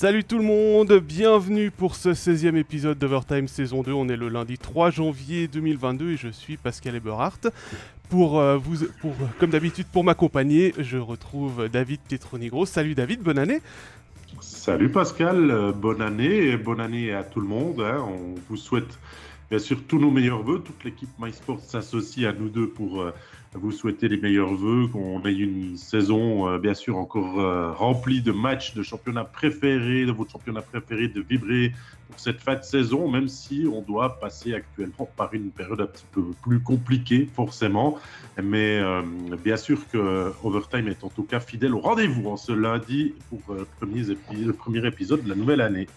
Salut tout le monde, bienvenue pour ce 16e épisode d'Overtime saison 2. On est le lundi 3 janvier 2022 et je suis Pascal Eberhardt. Pour euh, vous, pour, comme d'habitude, pour m'accompagner, je retrouve David Tetronigro. Salut David, bonne année. Salut Pascal, euh, bonne année et bonne année à tout le monde. hein. On vous souhaite bien sûr tous nos meilleurs voeux. Toute l'équipe MySports s'associe à nous deux pour euh, vous souhaiter les meilleurs voeux, qu'on ait une saison euh, bien sûr encore euh, remplie de matchs de championnat préféré, de votre championnat préféré, de vibrer pour cette fin de saison, même si on doit passer actuellement par une période un petit peu plus compliquée forcément. Mais euh, bien sûr que Overtime est en tout cas fidèle au rendez-vous en ce lundi pour le premier épisode de la nouvelle année.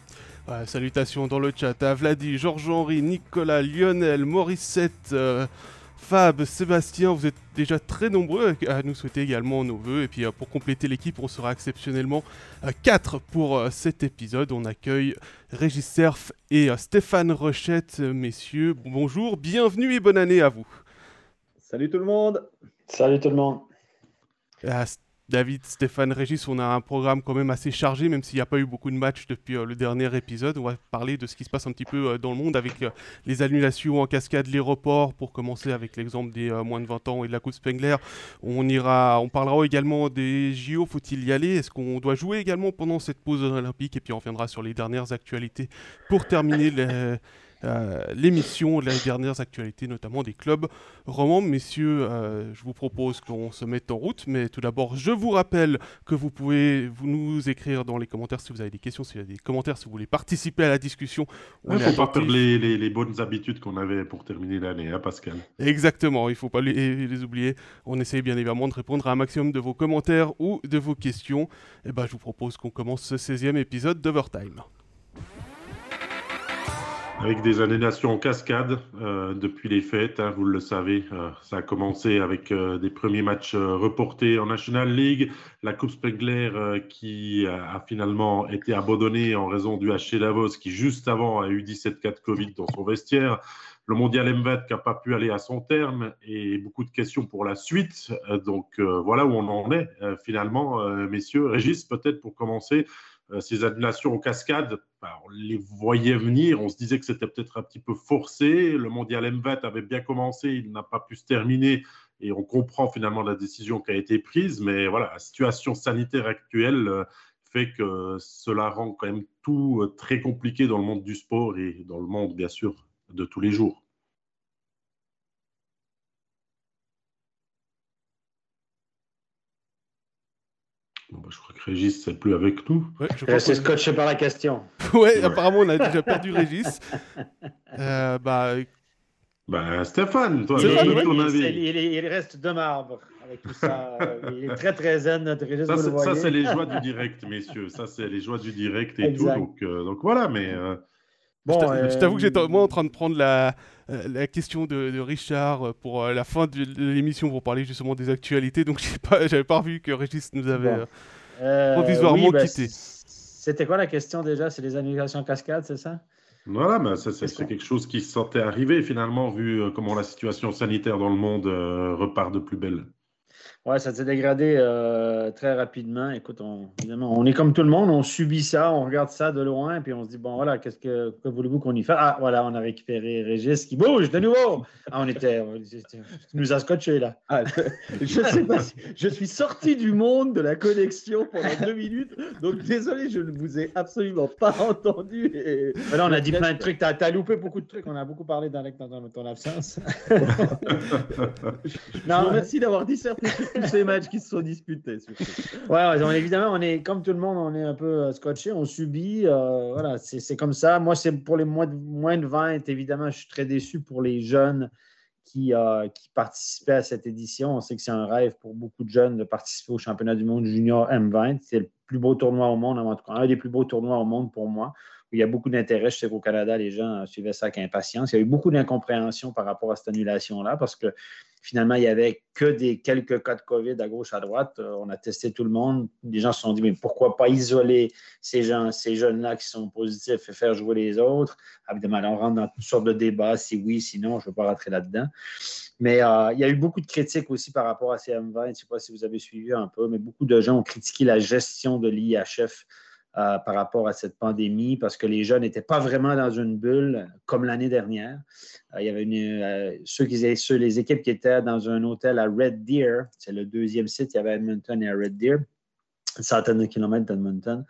Salutations dans le chat à Vladi, Georges-Henri, Nicolas, Lionel, Morissette, Fab, Sébastien. Vous êtes déjà très nombreux à nous souhaiter également nos voeux. Et puis euh, pour compléter l'équipe, on sera exceptionnellement 4 pour euh, cet épisode. On accueille Régis Cerf et euh, Stéphane Rochette. Euh, Messieurs, bonjour, bienvenue et bonne année à vous. Salut tout le monde. Salut tout le monde. David, Stéphane, Régis, on a un programme quand même assez chargé, même s'il n'y a pas eu beaucoup de matchs depuis euh, le dernier épisode. On va parler de ce qui se passe un petit peu euh, dans le monde avec euh, les annulations en cascade, les reports, pour commencer avec l'exemple des moins de 20 ans et de la Coupe Spengler. On, on parlera également des JO, faut-il y aller? Est-ce qu'on doit jouer également pendant cette pause olympique? Et puis on reviendra sur les dernières actualités pour terminer euh, l'émission, les dernières actualités, notamment des clubs romans. Messieurs, euh, je vous propose qu'on se mette en route, mais tout d'abord, je vous rappelle que vous pouvez vous nous écrire dans les commentaires si vous avez des questions, si vous avez des commentaires, si vous voulez participer à la discussion. Il ne faut pas perdre les, les- les bonnes habitudes qu'on avait pour terminer l'année, hein, Pascal. Exactement, il ne faut pas les, les oublier. On essaie bien évidemment de répondre à un maximum de vos commentaires ou de vos questions. Et ben, je vous propose qu'on commence ce 16e épisode d'Overtime. Avec des annulations en cascade euh, depuis les fêtes, hein, vous le savez, euh, ça a commencé avec euh, des premiers matchs reportés en National League, la Coupe Spengler qui a, finalement été abandonnée en raison du HC Davos qui juste avant a eu 17 cas de Covid dans son vestiaire, le Mondial M20 qui n'a pas pu aller à son terme et beaucoup de questions pour la suite. Donc voilà où on en est finalement, messieurs. Régis, peut-être pour commencer, ces annulations en cascade, on les voyait venir, on se disait que c'était peut-être un petit peu forcé. Le mondial M20 avait bien commencé, il n'a pas pu se terminer et on comprend finalement la décision qui a été prise. Mais voilà, la situation sanitaire actuelle euh, fait que cela rend quand même tout euh, très compliqué dans le monde du sport et dans le monde, bien sûr, de tous les jours. Bah, je crois que Régis n'est plus avec nous. Ouais, qu'on- scotché par la question. Ouais, apparemment on a déjà perdu Régis. Euh, bah, Bah, Stéphane, toi, Stéphane, ouais. ton il, avis. il- reste de marbre avec tout ça. il est très très zen, notre Régis, Ça, le c'est- c'est les joies du direct, messieurs. Ça, c'est les joies du direct et Exact. tout. Donc, euh, donc voilà, mais euh, Bon, je t'a- je t'avoue que j'étais euh, moi en train de prendre la, euh, la question de, de Richard euh, pour la fin de, l'émission pour parler justement des actualités. Donc j'ai pas, j'avais pas vu que Régis nous avait. Bon. euh, provisoirement oui, ben, quitté. C'était quoi la question déjà? C'est les annulations en cascade, c'est ça? Voilà, mais ça, c'est C'est c'est ça. quelque chose qui se sentait arriver finalement, vu comment la situation sanitaire dans le monde euh, repart de plus belle. Ouais, ça s'est dégradé euh, très rapidement. Écoute, on, évidemment, on est comme tout le monde, on subit ça, on regarde ça de loin, puis on se dit, bon, voilà, qu'est-ce que, que voulez-vous qu'on y fasse? Ah, voilà, on a récupéré Régis qui bouge de nouveau. Ah, on était, on- tu nous as scotché là. Ah, je sais pas si- je suis sorti du monde de la connexion pendant deux minutes, donc désolé, je ne vous ai absolument pas entendu. et- Mais là, on a dit plein de trucs. Tu as, loupé beaucoup de trucs. On a beaucoup parlé dans, ton absence. Vous remercie d'avoir disserté sur tous ces matchs qui se sont disputés. Ouais, évidemment, on est comme tout le monde, on est un peu euh, scotché, on subit. euh, voilà, c'est c'est comme ça. Moi, c'est pour les moins de, moins de 20, évidemment, je suis très déçu pour les jeunes qui, euh, qui participaient à cette édition. On sait que c'est un rêve pour beaucoup de jeunes de participer au championnat du monde junior M20. C'est le plus beau tournoi au monde, en tout cas, un des plus beaux tournois au monde pour moi. Il y a beaucoup d'intérêt. Je sais qu'au Canada, les gens suivaient ça avec impatience. Il y a eu beaucoup d'incompréhension par rapport à cette annulation-là parce que finalement, il n'y avait que des quelques cas de COVID à gauche, à droite. Euh, on a testé tout le monde. Les gens se sont dit, mais pourquoi pas isoler ces gens, ces jeunes-là qui sont positifs et faire jouer les autres? Évidemment, on rentre dans toutes sortes de débats, si oui, sinon, je ne veux pas rentrer là-dedans. Mais euh, il y a eu beaucoup de critiques aussi par rapport à ces M20. Je ne sais pas si vous avez suivi un peu, mais beaucoup de gens ont critiqué la gestion de l'IHF euh, par rapport à cette pandémie parce que les jeunes n'étaient pas vraiment dans une bulle comme l'année dernière. Euh, il y avait une, ceux qui, ceux, les équipes qui étaient dans un hôtel à Red Deer, c'est le deuxième site, il y avait Edmonton et Red Deer, une centaine de kilomètres d'Edmonton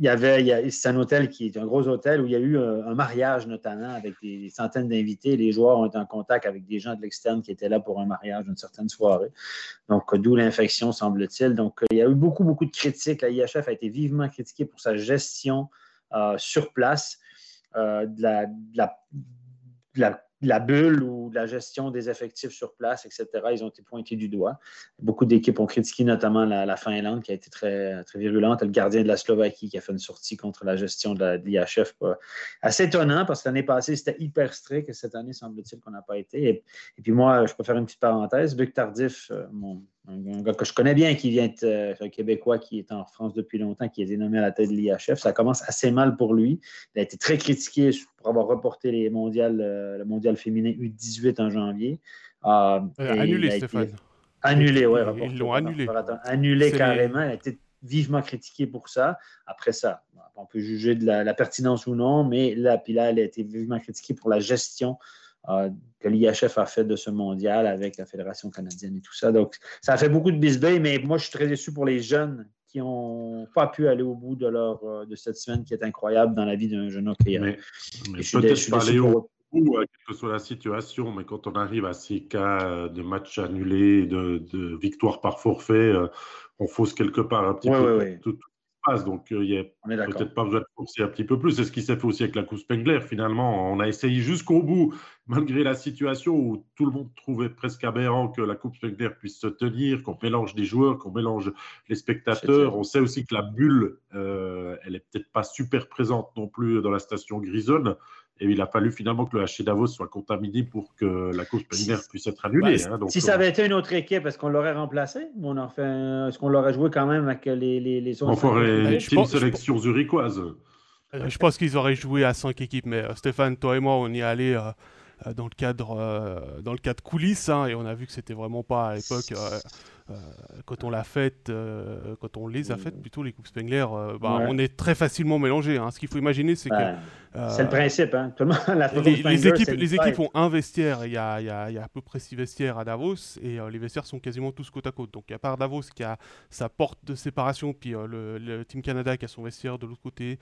il y avait, c'est un hôtel qui est un gros hôtel où il y a eu euh, un, mariage notamment avec des, centaines d'invités. Les joueurs ont été en contact avec des gens de l'externe qui étaient là pour un mariage une certaine soirée. Donc, d'où l'infection, semble-t-il. Donc, il y a eu beaucoup, beaucoup de critiques. La IHF a été vivement critiquée pour sa gestion euh, sur place euh, de, la, de la bulle ou la gestion des effectifs sur place, etc., ils ont été pointés du doigt. Beaucoup d'équipes ont critiqué notamment la, Finlande qui a été très, très virulente, le gardien de la Slovaquie qui a fait une sortie contre la gestion de l'IHF. Assez étonnant parce que l'année passée, c'était hyper strict et cette année, semble-t-il qu'on n'a pas été. Et, puis moi, je peux faire une petite parenthèse. Luc Tardif, euh, mon, un, gars que je connais bien, qui vient être euh, un Québécois qui est en France depuis longtemps, qui a été nommé à la tête de l'IHF. Ça commence assez mal pour lui. Il a été très critiqué pour avoir reporté les mondiales, euh, le mondial féminin U18 en janvier. Euh, annulé, Stéphane. Annulé, oui. Ils l'ont annulé. Annulé carrément. Il a été vivement critiqué pour ça. Après ça, on peut juger de la, la pertinence ou non, mais là, puis là, elle a été vivement critiquée pour la gestion que l'IHF a fait de ce mondial avec la Fédération canadienne et tout ça. Donc, ça a fait beaucoup de bisbille, mais moi, je suis très déçu pour les jeunes qui n'ont pas pu aller au bout de, leur, euh, de cette semaine qui est incroyable dans la vie d'un jeune hockey. Mais, peut-être pas aller au bout, quelle que soit la situation, mais quand on arrive à ces cas de matchs annulés, de, de victoires par forfait, euh, on fausse quelque part un petit peu tout, donc, euh, il n'y a peut-être pas besoin de forcer un petit peu plus. C'est ce qui s'est fait aussi avec la Coupe Spengler. Finalement, on a essayé jusqu'au bout, malgré la situation où tout le monde trouvait presque aberrant que la Coupe Spengler puisse se tenir, qu'on mélange des joueurs, qu'on mélange les spectateurs. On sait aussi que la bulle, euh, elle n'est peut-être pas super présente non plus dans la station Grisonne. Et il a fallu finalement que le HC Davos soit contaminé pour que la course préliminaire puisse être annulée. Hein, si ça euh, avait été une autre équipe, est-ce qu'on l'aurait remplacé? On Est-ce qu'on l'aurait joué quand même avec les, les, les autres On ferait une sélection zurichoise. Euh, je pense qu'ils auraient joué à cinq équipes, mais euh, Stéphane, toi et moi, on y est allé dans le cadre, dans le cadre coulisses, hein, et on a vu que c'était vraiment pas à l'époque euh, quand on l'a euh, quand on les a faites plutôt les coupes Spengler, euh, bah, on est très facilement mélangé. Hein. Ce qu'il faut imaginer, c'est que c'est le principe. Hein. Tout le monde, la les, les, équipes, les équipes ont un vestiaire. Il y, a, il, y a, il y a, à peu près six vestiaires à Davos et les vestiaires sont quasiment tous côte à côte. Donc à part Davos qui a sa porte de séparation, puis le, le, Team Canada qui a son vestiaire de l'autre côté.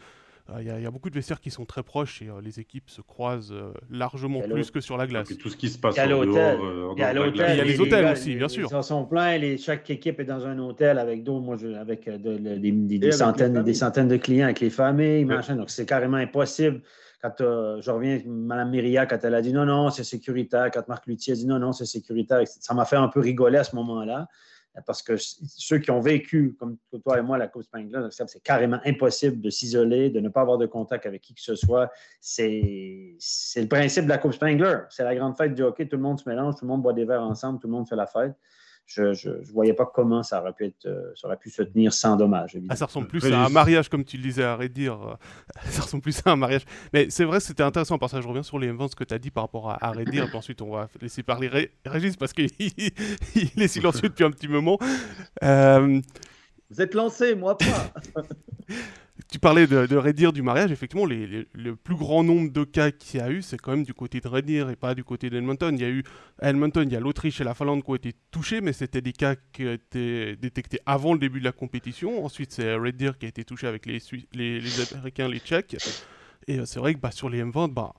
Euh, il y, a beaucoup de vestiaires qui sont très proches et euh, les équipes se croisent euh, largement plus que sur la glace. Et tout ce qui se passe en dehors, il y a, il y a les, hôtels aussi, bien sûr. Ils sont pleins. chaque équipe est dans un hôtel avec d'autres, moi, avec des, centaines, des centaines de clients, avec les familles, machin. Donc, c'est carrément impossible quand je reviens, Mme Myria, quand elle a dit non, non, c'est sécuritaire, quand Marc Luthier a dit non, non, c'est sécuritaire, ça m'a fait un peu rigoler à ce moment-là parce que ceux qui ont vécu, comme toi et moi, la Coupe Spengler, c'est carrément impossible de s'isoler, de ne pas avoir de contact avec qui que ce soit. C'est le principe de la Coupe Spengler. C'est la grande fête du hockey. Tout le monde se mélange, tout le monde boit des verres ensemble, tout le monde fait la fête je ne voyais pas comment ça aurait, pu être, euh, ça aurait pu se tenir sans dommage. Ah, ça ressemble plus à un mariage, comme tu le disais à Redire. Euh, ça ressemble plus à un mariage. Mais c'est vrai, c'était intéressant. Parce que je reviens sur les ce que tu as dit par rapport à, à Redire. ensuite, on va laisser parler Régis parce qu'il est silencieux depuis un petit moment. Euh, Vous êtes lancé, moi pas. tu parlais de, de Redir du mariage, effectivement, le plus grand nombre de cas qu'il y a eu, c'est quand même du côté de Redir et pas du côté d'Edmonton. Il y a eu à Edmonton, il y a l'Autriche et la Finlande qui ont été touchés, mais c'était des cas qui ont été détectés avant le début de la compétition. Ensuite, c'est Redir qui a été touché avec les, les, les Américains, les Tchèques. Et euh, c'est vrai que bah, sur les M20, bah,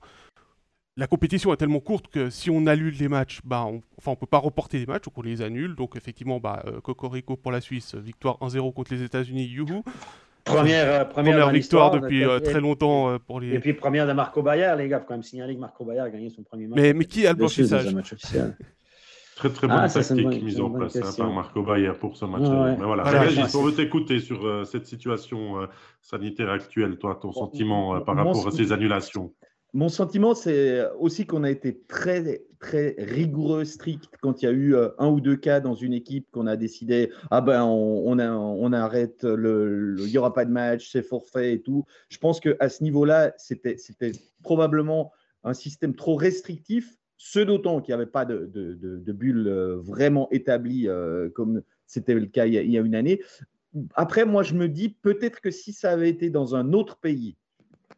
la compétition est tellement courte que si on annule les matchs, bah, on, enfin, peut pas reporter les matchs, donc on les annule. Donc effectivement, bah, euh, Cocorico pour la Suisse, victoire 1-0 contre les États-Unis, youhou. Première, euh, première, victoire depuis euh, très longtemps euh, pour les. Et puis première de Marco Bayer, les gars. Il faut quand même signaler que Marco Bayer a gagné son premier match. Mais, mais qui a le blanchissage Très très bonne ah, tactique mise en place hein, par Marco Bayer pour ce match. Mais voilà, voilà on veut t'écouter sur cette situation sanitaire actuelle, toi, ton sentiment par rapport à ces annulations. Mon sentiment, c'est aussi qu'on a été très, très rigoureux, strict quand il y a eu euh, un ou deux cas dans une équipe qu'on a décidé ah ben on, on, arrête, le, il n'y aura pas de match, c'est forfait et tout. Je pense qu'à ce niveau-là, c'était probablement un système trop restrictif, ce d'autant qu'il n'y avait pas de, de, bulle euh, vraiment établie euh, comme c'était le cas il y, a, une année après, moi, je me dis peut-être que si ça avait été dans un autre pays,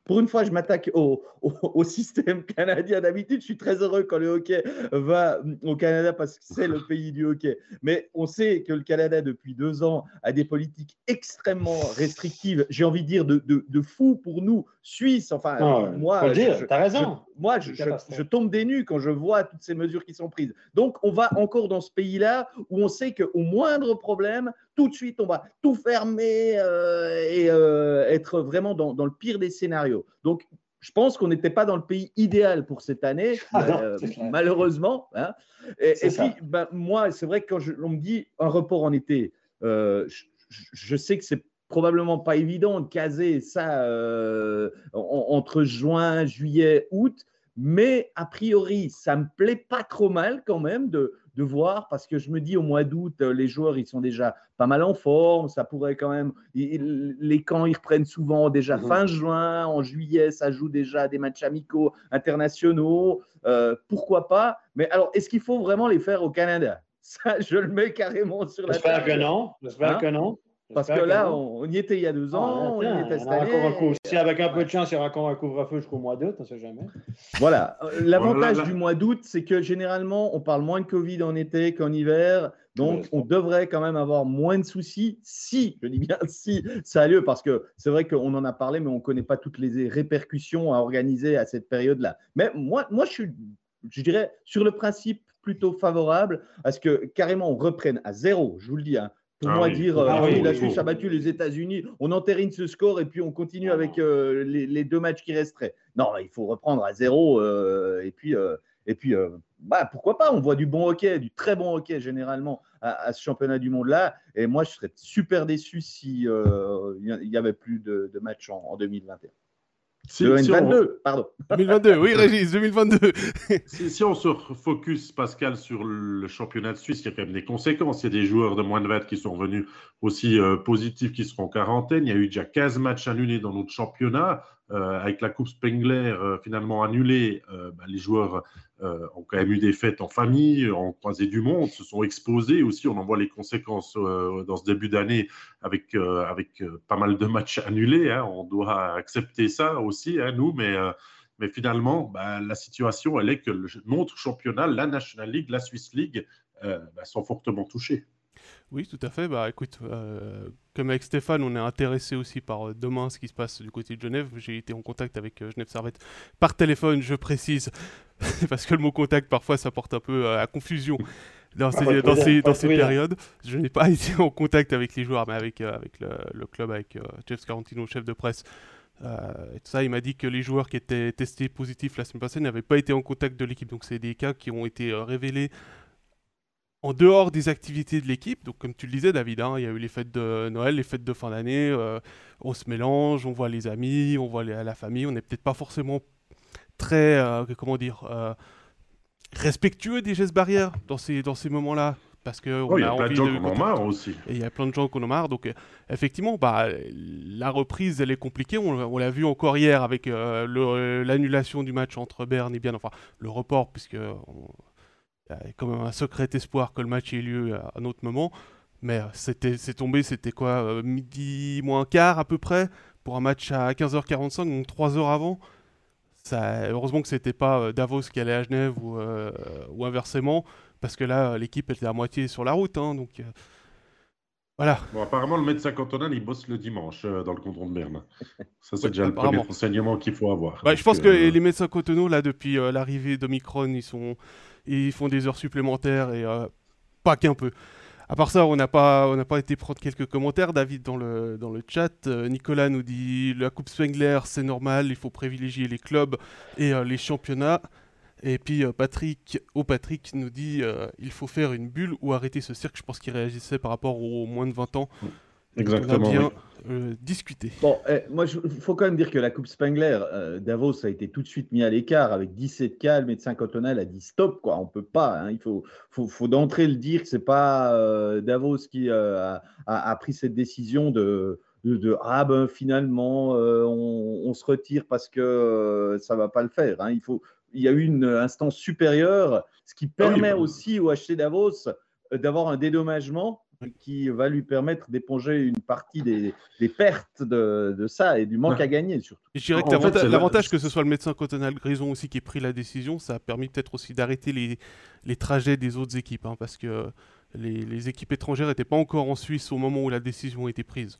pour une fois, je m'attaque au, au, système canadien. D'habitude, je suis très heureux quand le hockey va au Canada parce que c'est le pays du hockey. Mais on sait que le Canada, depuis deux ans, a des politiques extrêmement restrictives. J'ai envie de dire de, de, de fou pour nous, Suisses. Enfin, moi, tu as raison. moi, je, je, tombe des nues quand je vois toutes ces mesures qui sont prises. Donc, on va encore dans ce pays-là où on sait qu'au moindre problème, tout de suite, on va tout fermer euh, et euh, être vraiment dans, dans, le pire des scénarios. Donc, je pense qu'on n'était pas dans le pays idéal pour cette année, ah euh, malheureusement. Hein. Et, puis, ben, moi, c'est vrai que quand on me dit un report en été, je, je, sais que c'est probablement pas évident de caser ça entre juin, juillet, août, mais a priori, ça me plaît pas trop mal quand même de, de voir parce que je me dis au mois d'août, euh, les joueurs ils sont déjà pas mal en forme, ça pourrait quand même. Les camps ils reprennent souvent déjà mhm. fin juin, en juillet ça joue déjà des matchs amicaux internationaux, euh, pourquoi pas Mais alors est-ce qu'il faut vraiment les faire au Canada? Ça, je le mets carrément sur la table. J'espère que non. J'espère hein? que non. Parce que là, on, y était il y a deux ans, on, y était cette année. Si avec un peu de chance, il y aura encore un couvre-feu jusqu'au mois d'août, on ne sait jamais. Voilà. Euh, l'avantage du mois d'août, c'est que généralement, on parle moins de Covid en été qu'en hiver. Donc, on devrait quand même avoir moins de soucis si, je dis bien si, ça a lieu, parce que c'est vrai qu'on en a parlé, mais on ne connaît pas toutes les répercussions à organiser à cette période-là. Mais moi, moi je suis, je dirais, sur le principe, plutôt favorable à ce que carrément on reprenne à zéro, je vous le dis, hein, pour ah moi, dire euh, ah la Suisse a battu les États-Unis, on entérine ce score et puis on continue avec euh, les, deux matchs qui resteraient. Non, il faut reprendre à zéro euh, et puis, et puis bah, pourquoi pas? On voit du bon hockey, du très bon hockey généralement à, ce championnat du monde-là. Et moi, je serais super déçu s'il n'y avait plus de, matchs en, en 2021. 2022, pardon. 2022, oui, Régis, 2022. si, on se focus, Pascal, sur le championnat de Suisse, il y a quand même des conséquences. Il y a des joueurs de moins de 20 qui sont venus aussi euh, positifs, qui seront en quarantaine. Il y a eu déjà 15 matchs annulés dans notre championnat. Euh, avec la Coupe Spengler euh, finalement annulée, bah, les joueurs ont quand même eu des fêtes en famille, ont croisé du monde, se sont exposés aussi. On en voit les conséquences dans ce début d'année avec, avec pas mal de matchs annulés. Hein. On doit accepter ça aussi, hein, nous, mais mais finalement, bah, la situation, elle est que notre championnat, la National League, la Swiss League, bah, sont fortement touchés. Oui, tout à fait. Bah, écoute, euh, comme avec Stéphane, on est intéressé aussi par euh, demain ce qui se passe du côté de Genève. J'ai été en contact avec euh, Genève Servette par téléphone, je précise, parce que le mot contact parfois ça porte un peu à confusion dans ah, ces, dans ces, dans ces périodes. Je n'ai pas été en contact avec les joueurs, mais avec, avec le, club, avec Jeff Scarantino, chef de presse. et tout ça, il m'a dit que les joueurs qui étaient testés positifs la semaine passée n'avaient pas été en contact de l'équipe. Donc c'est des cas qui ont été révélés en dehors des activités de l'équipe, donc comme tu le disais David, hein, il y a eu les fêtes de Noël, les fêtes de fin d'année, euh, on se mélange, on voit les amis, on voit la famille, on n'est peut-être pas forcément très, euh, comment dire, euh, respectueux des gestes barrières dans ces, dans ces moments-là. Parce que il y a, plein de gens qui en ont marre aussi. Et il y a plein de gens qui en ont marre. Donc, effectivement, bah, la reprise, elle est compliquée. On, l'a vu encore hier avec l'annulation du match entre Berne et Bien. Enfin, le report, puisque y a quand même un secret espoir que le match ait lieu à un autre moment. Mais euh, c'était, c'est tombé, c'était quoi euh, Midi moins quart à peu près pour un match à 15h45, donc 3 heures avant. Ça, heureusement que c'était pas euh, Davos qui allait à Genève ou, ou inversement, parce que là, l'équipe était à moitié sur la route. Hein, donc voilà. Bon, apparemment, le médecin cantonal, il bosse le dimanche dans le canton de Berne. Ça, c'est déjà le premier renseignement qu'il faut avoir. Bah, je pense que les médecins cantonaux, là, depuis l'arrivée d'Omicron, ils sont ils font des heures supplémentaires et euh, pas qu'un peu. À part ça, on n'a pas, pas été prendre quelques commentaires. David dans le, dans le chat, euh, Nicolas nous dit la Coupe Spengler, c'est normal, il faut privilégier les clubs et euh, les championnats. Et puis Patrick, au Patrick nous dit il faut faire une bulle ou arrêter ce cirque. Je pense qu'il réagissait par rapport aux moins de 20 ans. Exactement. bien euh, discuter. Bon, eh, moi, il faut quand même dire que la Coupe Spengler, euh, Davos a été tout de suite mis à l'écart avec 17 cas. Le médecin cantonal a dit stop, quoi. On peut pas. Hein. il faut, faut, faut d'entrée le dire que c'est pas euh, Davos qui a, a, pris cette décision de, de, ah ben finalement on, on, se retire parce que ça va pas le faire. Hein. Il faut, il y a eu une instance supérieure, ce qui permet aussi au HC Davos d'avoir un dédommagement qui va lui permettre d'éponger une partie des, pertes de, ça et du manque à gagner surtout. je dirais que l'avantage que ce soit le médecin Cotonal Grison aussi qui ait pris la décision, ça a permis peut-être aussi d'arrêter les, les, trajets des autres équipes, hein, parce que les, les équipes étrangères n'étaient pas encore en Suisse au moment où la décision a été prise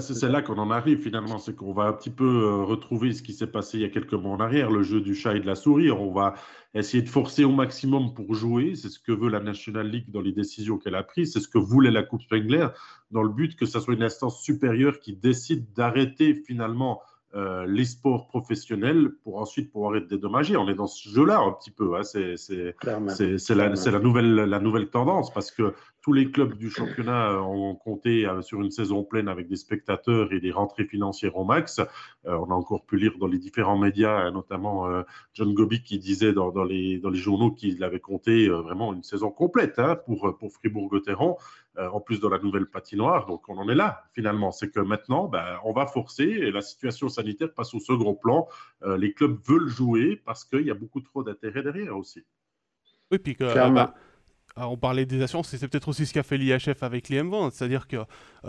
c'est là qu'on en arrive finalement, c'est qu'on va un petit peu euh, retrouver ce qui s'est passé il y a quelques mois en arrière, le jeu du chat et de la souris. On va essayer de forcer au maximum pour jouer. C'est ce que veut la National League dans les décisions qu'elle a prises. C'est ce que voulait la Coupe Spengler dans le but que ce soit une instance supérieure qui décide d'arrêter finalement euh, les sports professionnels pour ensuite pouvoir être dédommagés. On est dans ce jeu-là un petit peu. Hein. C'est la, la, nouvelle, la nouvelle tendance parce que tous les clubs du championnat ont compté euh, sur une saison pleine avec des spectateurs et des rentrées financières au max. Euh, on a encore pu lire dans les différents médias, notamment John Gobi qui disait dans, dans, les, dans les journaux qu'il avait compté vraiment une saison complète hein, pour, pour Fribourg-Gotteron. Euh, en plus de la nouvelle patinoire. Donc on en est là finalement. C'est que maintenant, ben, on va forcer et la situation sanitaire passe au second plan. Euh, les clubs veulent jouer parce qu'il y a beaucoup trop d'intérêt derrière aussi. Oui, puis que, euh, bah, on parlait des assurances, c'est peut-être aussi ce qu'a fait l'IHF avec les M20, c'est-à-dire qu'il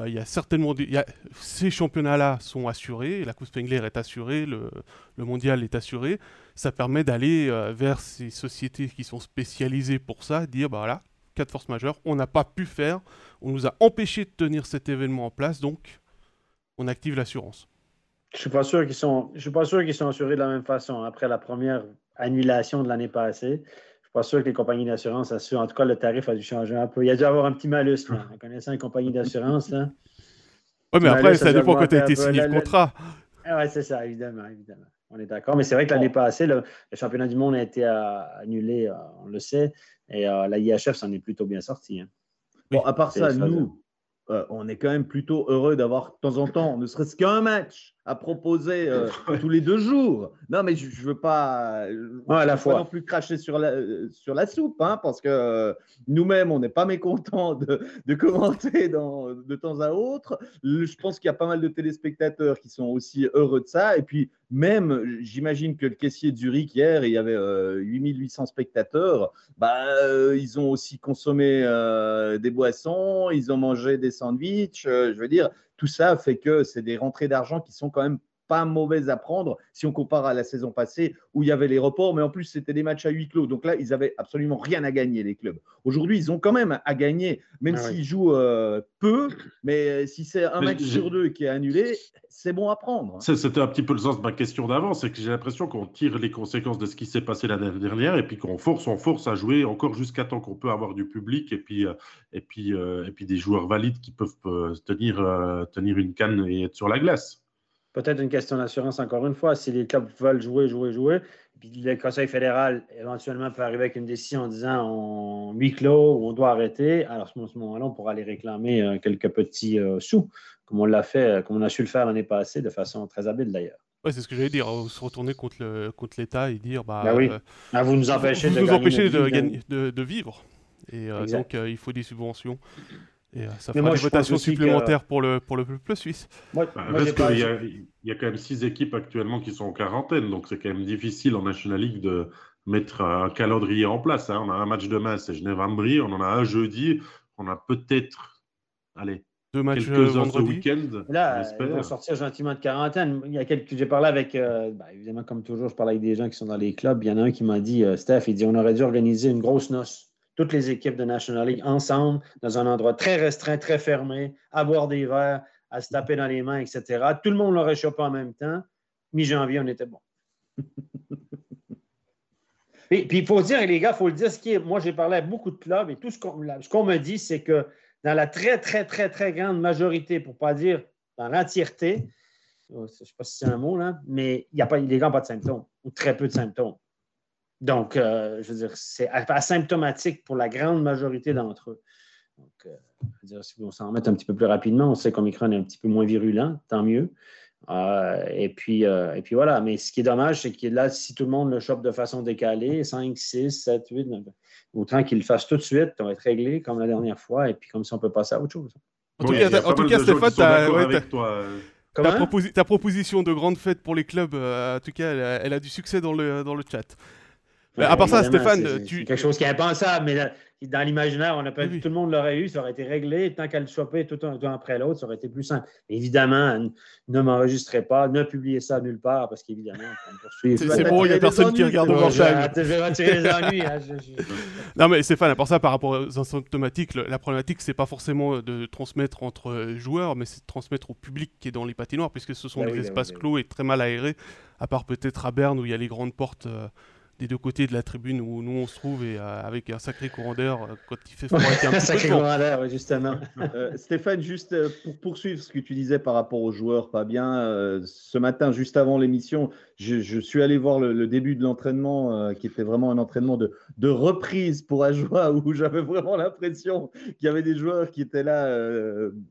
il y a certainement ces championnats-là sont assurés, la Coupe Spengler est assurée, le, mondial est assuré, ça permet d'aller vers ces sociétés qui sont spécialisées pour ça, dire bah voilà, cas de force majeure, on n'a pas pu faire, on nous a empêché de tenir cet événement en place, donc on active l'assurance. Je suis pas sûr qu'ils sont, je suis pas sûr qu'ils sont assurés de la même façon après la première annulation de l'année passée. Pas sûr que les compagnies d'assurance assurent. En tout cas, le tarif a dû changer un peu. Il y a dû avoir un petit malus là. En connaissant les compagnies d'assurance Oui, mais après, ça dépend quand tu as été signé le contrat. Ah oui, c'est ça, évidemment, évidemment. On est d'accord. Mais c'est vrai que l'année passée, le, championnat du monde a été euh, annulé, euh, on le sait. Et euh, la IHF s'en est plutôt bien sortie. Hein. Bon, à part ça, nous, on est quand même plutôt heureux d'avoir de temps en temps, ne serait-ce qu'un match à proposer euh, tous les deux jours. Non, mais je ne veux pas, à la fois. non plus cracher sur la, sur la soupe, hein, parce que euh, nous-mêmes, on n'est pas mécontents de, de commenter dans, de temps à autre. je pense qu'il y a pas mal de téléspectateurs qui sont aussi heureux de ça. Et puis, même, j'imagine que le caissier de Zurich, hier, il y avait 8800 euh, spectateurs. Bah, ils ont aussi consommé des boissons, ils ont mangé des sandwichs. je veux dire, tout ça fait que c'est des rentrées d'argent qui sont quand même pas mauvaises à prendre si on compare à la saison passée où il y avait les reports, mais en plus c'était des matchs à huis clos. Donc là, ils avaient absolument rien à gagner, les clubs. Aujourd'hui, ils ont quand même à gagner, même ah s'ils jouent euh, peu, mais si c'est un match sur deux qui est annulé, c'est bon à prendre. C'était un petit peu le sens de ma question d'avant, c'est que j'ai l'impression qu'on tire les conséquences de ce qui s'est passé l'année dernière et puis qu'on force, on force à jouer encore jusqu'à temps qu'on peut avoir du public et puis, euh, et puis, euh, et puis des joueurs valides qui peuvent tenir, tenir une canne et être sur la glace peut-être une question d'assurance encore une fois. Si les clubs veulent jouer, jouer, jouer, puis le Conseil fédéral éventuellement peut arriver avec une décision en disant on huis clos ou on doit arrêter, alors à ce moment-là, on pourra aller réclamer euh, quelques petits euh, sous, comme on l'a fait, euh, comme on a su le faire l'année passée, de façon très habile d'ailleurs. Oui, c'est ce que j'allais dire. Se retourner contre, le, contre l'État et dire bah, ben oui. Ah, vous nous empêchez, de, nous empêchez de, de, vivre. Et donc, il faut des subventions. Et euh, ça fera des votations supplémentaires pour, le, pour le peuple suisse. Moi, bah, il, y a, il y a quand même six équipes actuellement qui sont en quarantaine, donc c'est quand même difficile en National League de mettre un calendrier en place. Hein. On a un match demain, c'est Genève-Ambry, on en a un jeudi, on a peut-être, allez, deux matchs quelques heures ce week-end. Là, ils vont sortir gentiment de quarantaine. Il y a quelques... J'ai parlé avec, euh, bah, évidemment, comme toujours, je parle avec des gens qui sont dans les clubs. Il y en a un qui m'a dit, euh, Steph, il dit, on aurait dû organiser une grosse noce toutes les équipes de National League ensemble dans un endroit très restreint, très fermé, à boire des verres, à se taper dans les mains, etc. Tout le monde l'aurait chopé en même temps. Mi-janvier, on était bon. puis, il faut dire, les gars, il faut le dire, ce qui est, moi j'ai parlé à beaucoup de clubs et tout ce qu'on me dit, c'est que dans la très, très, très, très grande majorité, pour ne pas dire dans l'entièreté, je ne sais pas si c'est un mot, là, mais y a pas, les gars n'ont pas de symptômes ou très peu de symptômes. Donc, euh, je veux dire, c'est asymptomatique pour la grande majorité d'entre eux. Donc, euh, je veux dire, si on s'en remet un petit peu plus rapidement, on sait qu'Omicron est un petit peu moins virulent, tant mieux. Euh, et, puis, et puis voilà. Mais ce qui est dommage, c'est que là, si tout le monde le chope de façon décalée, 5, 6, 7, 8, 9, autant qu'il le fasse tout de suite, on va être réglé comme la dernière fois, et puis comme ça, on peut passer à autre chose. En tout cas, Stéphane, ta, proposition de grande fête pour les clubs, en tout cas, elle, a du succès dans le, dans le chat. À part ça, Stéphane, tu... quelque chose qui est impensable, mais dans l'imaginaire, on a pas, tout le monde l'aurait eu, ça aurait été réglé. Tant qu'elle chopait tout un, après l'autre, ça aurait été plus simple. Évidemment, ne m'enregistrez pas, ne publiez ça nulle part, parce qu'évidemment, C'est bon, il n'y a personne qui regarde Overtime. Je vais retirer les ennuis. Hein, non, mais Stéphane, à part ça, par rapport aux asymptomatiques, la problématique, c'est pas forcément de transmettre entre joueurs, mais c'est de transmettre au public qui est dans les patinoires, puisque ce sont bah des bah espaces bah clos et très mal aérés, à part peut-être à Berne où il y a les grandes portes. Euh, des deux côtés de la tribune où nous on se trouve et euh, avec un sacré courant d'air euh, quand il fait froid. un sacré courant d'air, justement. Euh, Stéphane, juste pour poursuivre ce que tu disais par rapport aux joueurs, pas bien. ce matin, juste avant l'émission, je, suis allé voir le, début de l'entraînement qui était vraiment un entraînement de, de reprise pour Ajoie où j'avais vraiment l'impression qu'il y avait des joueurs qui étaient là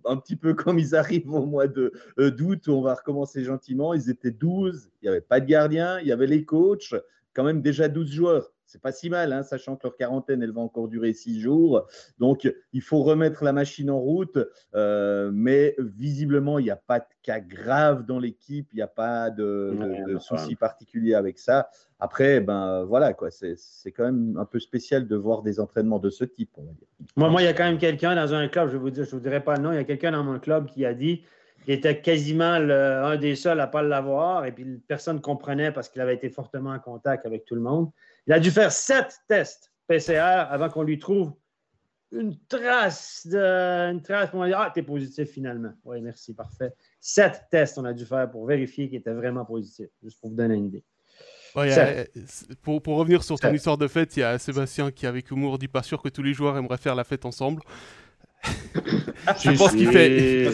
un petit peu comme ils arrivent au mois d'août où on va recommencer gentiment. Ils étaient 12, il n'y avait pas de gardien, il y avait les coachs quand même déjà 12 joueurs. C'est pas si mal, hein, sachant que leur quarantaine, elle va encore durer 6 jours. Donc, il faut remettre la machine en route. Euh, mais visiblement, il n'y a pas de cas grave dans l'équipe. Il n'y a pas de, soucis particuliers avec ça. Après, ben voilà, quoi. C'est quand même un peu spécial de voir des entraînements de ce type, on va dire. Moi, moi, il y a quand même quelqu'un dans un club, je vous je vous dirai pas le nom, il y a quelqu'un dans mon club qui a dit il était quasiment un des seuls à ne pas l'avoir, et puis personne ne comprenait parce qu'il avait été fortement en contact avec tout le monde. Il a dû faire sept tests PCR avant qu'on lui trouve une trace de une trace pour dire Ah, t'es positif finalement. Oui, merci, parfait. Sept tests on a dû faire pour vérifier qu'il était vraiment positif, juste pour vous donner une idée. pour, pour, revenir sur ton histoire de fête, il y a Sébastien qui, avec humour, dit pas sûr que tous les joueurs aimeraient faire la fête ensemble. Je pense qu'il fait,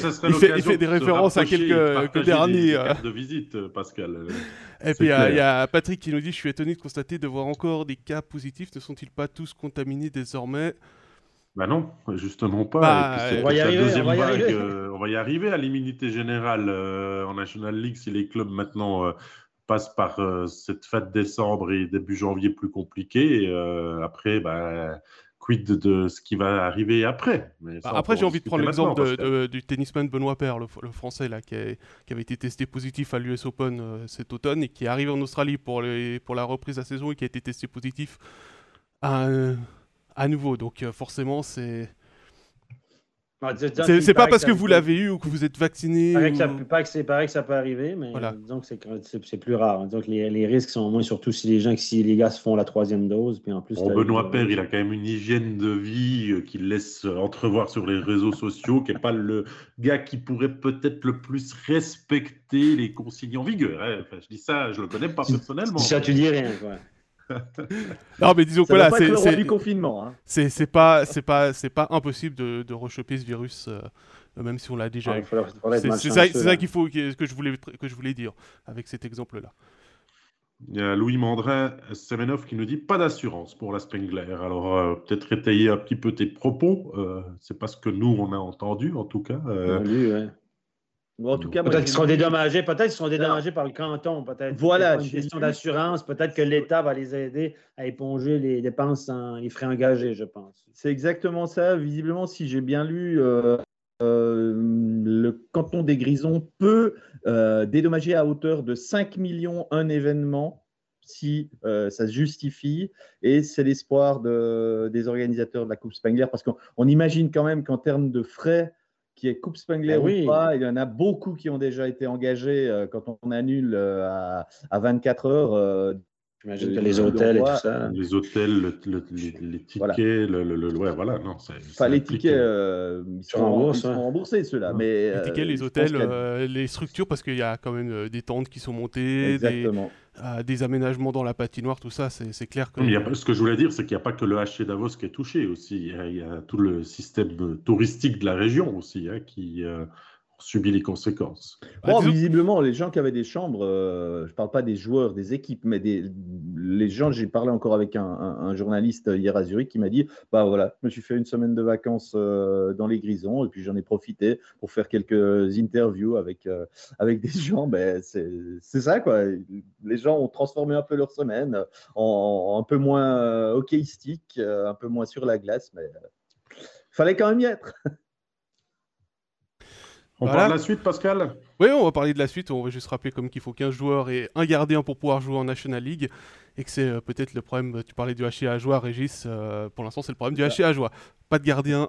il fait, des références à quelques, derniers. Euh. de visite, Pascal. Et puis il y, a Patrick qui nous dit Je suis étonné de constater de voir encore des cas positifs. Ne sont-ils pas tous contaminés désormais? Bah non, justement pas. Bah, on, va y arriver, euh, on, va y arriver, à l'immunité générale euh, en National League si les clubs maintenant passent par cette fête décembre et début janvier plus compliqué. après, bah, de, ce qui va arriver après. Mais bah, après, j'ai envie de prendre l'exemple du tennisman Benoît Père, le, français, là, qui, avait été testé positif à l'US Open euh, cet automne et qui est arrivé en Australie pour, pour la reprise de la saison et qui a été testé positif à, à nouveau. Donc, euh, forcément, c'est c'est pas parce que, vous l'avez eu ou que vous êtes vacciné. Pareil que ça, pas que c'est pareil que ça peut arriver, mais disons que c'est plus rare. Donc les, les, risques sont moins, surtout si les gens, si les gars se font la troisième dose, puis en plus. Benoît Père, il a quand même une hygiène de vie euh, qu'il laisse entrevoir sur les réseaux sociaux, qui n'est pas le gars qui pourrait peut-être le plus respecter les consignes en vigueur. Hein. je dis ça, je le connais pas personnellement. Ça, tu dis rien. Quoi. non, mais disons que là, c'est du confinement. Hein. C'est pas, c'est pas, c'est pas impossible de, de rechoper ce virus, euh, même si on l'a déjà. Ah, c'est ça, ça qu'il faut que je voulais que je voulais dire avec cet exemple-là. Il y a Louis Mandrin Semenov qui nous dit pas d'assurance pour la Spengler. Alors euh, peut-être étayer un petit peu tes propos. Euh, c'est pas ce que nous on a entendu en tout cas. ouais en tout cas, peut-être qu'ils seront dédommagés, peut-être qu'ils seront dédommagés par le canton, peut-être. Voilà, une question d'assurance, peut-être que l'État va les aider à éponger les dépenses, les frais engagés, je pense. C'est exactement ça. Visiblement, si j'ai bien lu, euh, euh, le canton des Grisons peut euh, dédommager à hauteur de 5 millions un événement si ça se justifie. Et c'est l'espoir de, des organisateurs de la Coupe Spengler, parce qu'on imagine quand même qu'en termes de frais qui est Coupe Spengler ah ou pas. Il y en a beaucoup qui ont déjà été engagés euh, quand on annule euh, à, à, 24 heures. Euh, J'imagine que les hôtels et tout ça. Les hôtels, les, tickets, voilà. le, le, ouais, voilà, non. Enfin, les tickets, ils, sont, remboursés, ceux-là. Mais, les tickets, les hôtels, les structures, parce qu'il y a quand même des tentes qui sont montées, Exactement des aménagements dans la patinoire, tout ça, c'est clair que. Il y a, ce que je voulais dire, c'est qu'il n'y a pas que le HC Davos qui est touché aussi. Il y a, tout le système touristique de la région aussi hein, qui, euh, subit les conséquences. Bon, visiblement, les gens qui avaient des chambres, euh, je ne parle pas des joueurs, des équipes, mais des, les gens, j'ai parlé encore avec un, journaliste hier à Zurich qui m'a dit, bah voilà, je me suis fait une semaine de vacances euh, dans les Grisons et puis j'en ai profité pour faire quelques interviews avec, euh, avec des gens. Ben, c'est ça, quoi. Les gens ont transformé un peu leur semaine en, un peu moins hockeystique, un peu moins sur la glace, mais il fallait quand même y être. On parle de la suite, Pascal? Oui, on va parler de la suite. On va juste rappeler comme qu'il faut 15 joueurs et un gardien pour pouvoir jouer en National League. Et que c'est euh, peut-être le problème, tu parlais du à joie, Régis. Euh, pour l'instant, c'est le problème du à joie. Pas de gardien.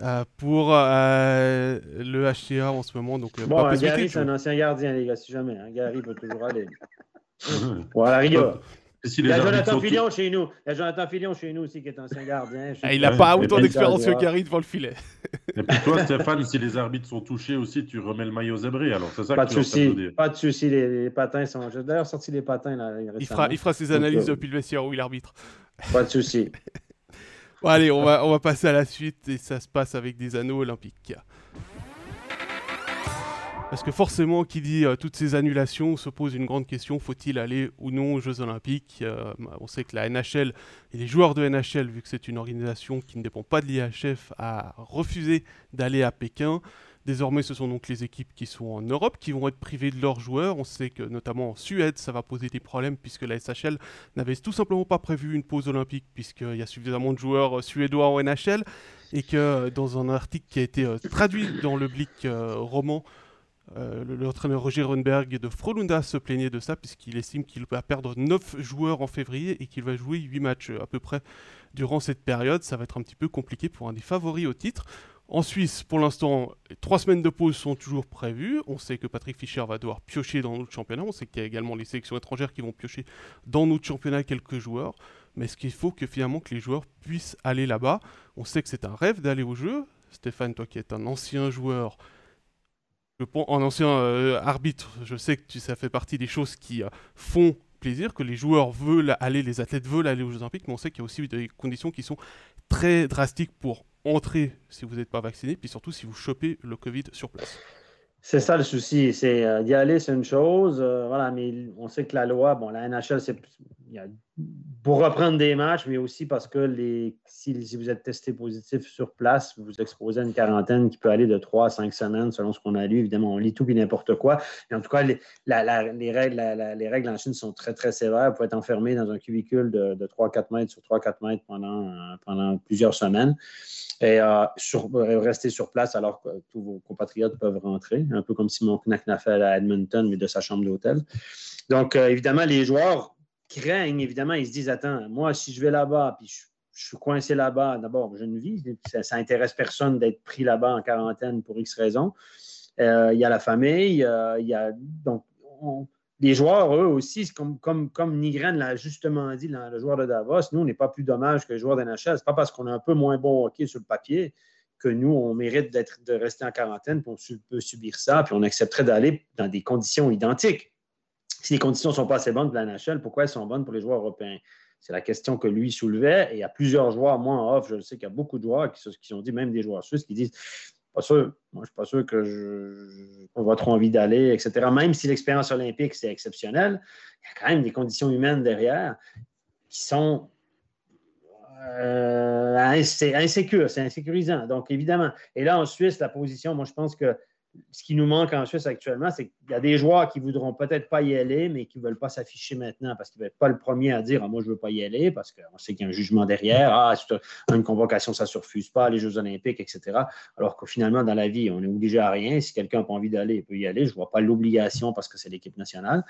Euh, pour le HCA en ce moment. Donc, bon, Gary, c'est un ancien gardien, les gars, si jamais. Hein. Gary peut toujours aller. voilà, rigueur il y a Jonathan Filion chez nous. Il y a Jonathan Filion chez nous aussi qui est ancien gardien. Ah, il n'a pas autant d'expérience que Gary devant le filet. Et puis toi, Stéphane, si les arbitres sont touchés aussi, tu remets le maillot zébré. Alors, c'est ça pas que de souci. Pas de souci. Les, patins sont. J'ai d'ailleurs sorti les patins. Là, il, fera, il fera ses analyses depuis le vestiaire où il arbitre. Pas de souci. bon, allez, on va, on va passer à la suite et ça se passe avec des anneaux olympiques. Parce que forcément, qui dit euh, toutes ces annulations, se pose une grande question faut-il aller ou non aux Jeux Olympiques euh, bah, On sait que la NHL et les joueurs de NHL, vu que c'est une organisation qui ne dépend pas de l'IHF, a refusé d'aller à Pékin. Désormais, ce sont donc les équipes qui sont en Europe qui vont être privées de leurs joueurs. On sait que notamment en Suède, ça va poser des problèmes puisque la SHL n'avait tout simplement pas prévu une pause olympique puisqu'il y a suffisamment de joueurs euh, suédois en NHL et que dans un article qui a été traduit dans le Blick roman, euh, L'entraîneur Roger Runberg de Frolunda se plaignait de ça puisqu'il estime qu'il va perdre 9 joueurs en février et qu'il va jouer 8 matchs à peu près durant cette période. Ça va être un petit peu compliqué pour un des favoris au titre. En Suisse, pour l'instant, trois semaines de pause sont toujours prévues. On sait que Patrick Fischer va devoir piocher dans notre championnat. On sait qu'il y a également les sélections étrangères qui vont piocher dans notre championnat quelques joueurs. Mais est-ce qu'il faut que finalement que les joueurs puissent aller là-bas On sait que c'est un rêve d'aller au jeu. Stéphane, toi qui es un ancien joueur, en ancien euh, arbitre, je sais que ça fait partie des choses qui euh, font plaisir, que les joueurs veulent aller, les athlètes veulent aller aux Jeux Olympiques, mais on sait qu'il y a aussi des conditions qui sont très drastiques pour entrer si vous n'êtes pas vacciné, puis surtout si vous chopez le Covid sur place. C'est ça le souci, c'est euh, d'y aller, c'est une chose, voilà, mais on sait que la loi, bon, la NHL, il y a pour reprendre des matchs, mais aussi parce que les, si, vous êtes testé positif sur place, vous vous exposez à une quarantaine qui peut aller de 3 à 5 semaines selon ce qu'on a lu. Évidemment, on lit tout et n'importe quoi. Mais en tout cas, les, les, règles, les règles en Chine sont très, très sévères. Vous pouvez être enfermé dans un cubicule de, de 3-4 mètres sur 3-4 mètres pendant, pendant plusieurs semaines et euh, rester sur place alors que tous vos compatriotes peuvent rentrer, un peu comme Simon Knack l'a fait à Edmonton, mais de sa chambre d'hôtel. Donc, euh, évidemment, les joueurs craignent, évidemment, ils se disent Attends, moi, si je vais là-bas, puis je, suis coincé là-bas, d'abord, je ne vis, ça, ça intéresse personne d'être pris là-bas en quarantaine pour X raisons. Euh, il y a la famille, il y a. Donc, les joueurs, eux aussi, comme, comme, comme Nigren l'a justement dit, le joueur de Davos, nous, on n'est pas plus dommage que les joueurs d'NHL. Ce n'est pas parce qu'on est un peu moins bon hockey sur le papier que nous, on mérite de rester en quarantaine, puis on peut subir ça, puis on accepterait d'aller dans des conditions identiques si les conditions ne sont pas assez bonnes pour la NHL, pourquoi elles sont bonnes pour les joueurs européens? C'est la question que lui soulevait. Et il y a plusieurs joueurs, moi en off, je sais qu'il y a beaucoup de joueurs qui, qui ont dit, même des joueurs suisses, qui disent pas sûr, moi je ne suis pas sûr que je, va trop envie d'aller, etc. Même si l'expérience olympique, c'est exceptionnel, il y a quand même des conditions humaines derrière qui sont euh, c'est c'est insécurisant. Donc, évidemment. Et là, en Suisse, la position, moi, je pense que ce qui nous manque en Suisse actuellement, c'est qu'il y a des joueurs qui voudront peut-être pas y aller, mais qui ne veulent pas s'afficher maintenant parce qu'ils ne veulent pas le premier à dire ah, Moi, je ne veux pas y aller parce qu'on sait qu'il y a un jugement derrière. Ah, une convocation, ça ne se refuse pas, les Jeux Olympiques, etc. Alors que finalement, dans la vie, on est obligé à rien. Si quelqu'un n'a pas envie d'aller, il peut y aller. Je ne vois pas l'obligation parce que c'est l'équipe nationale.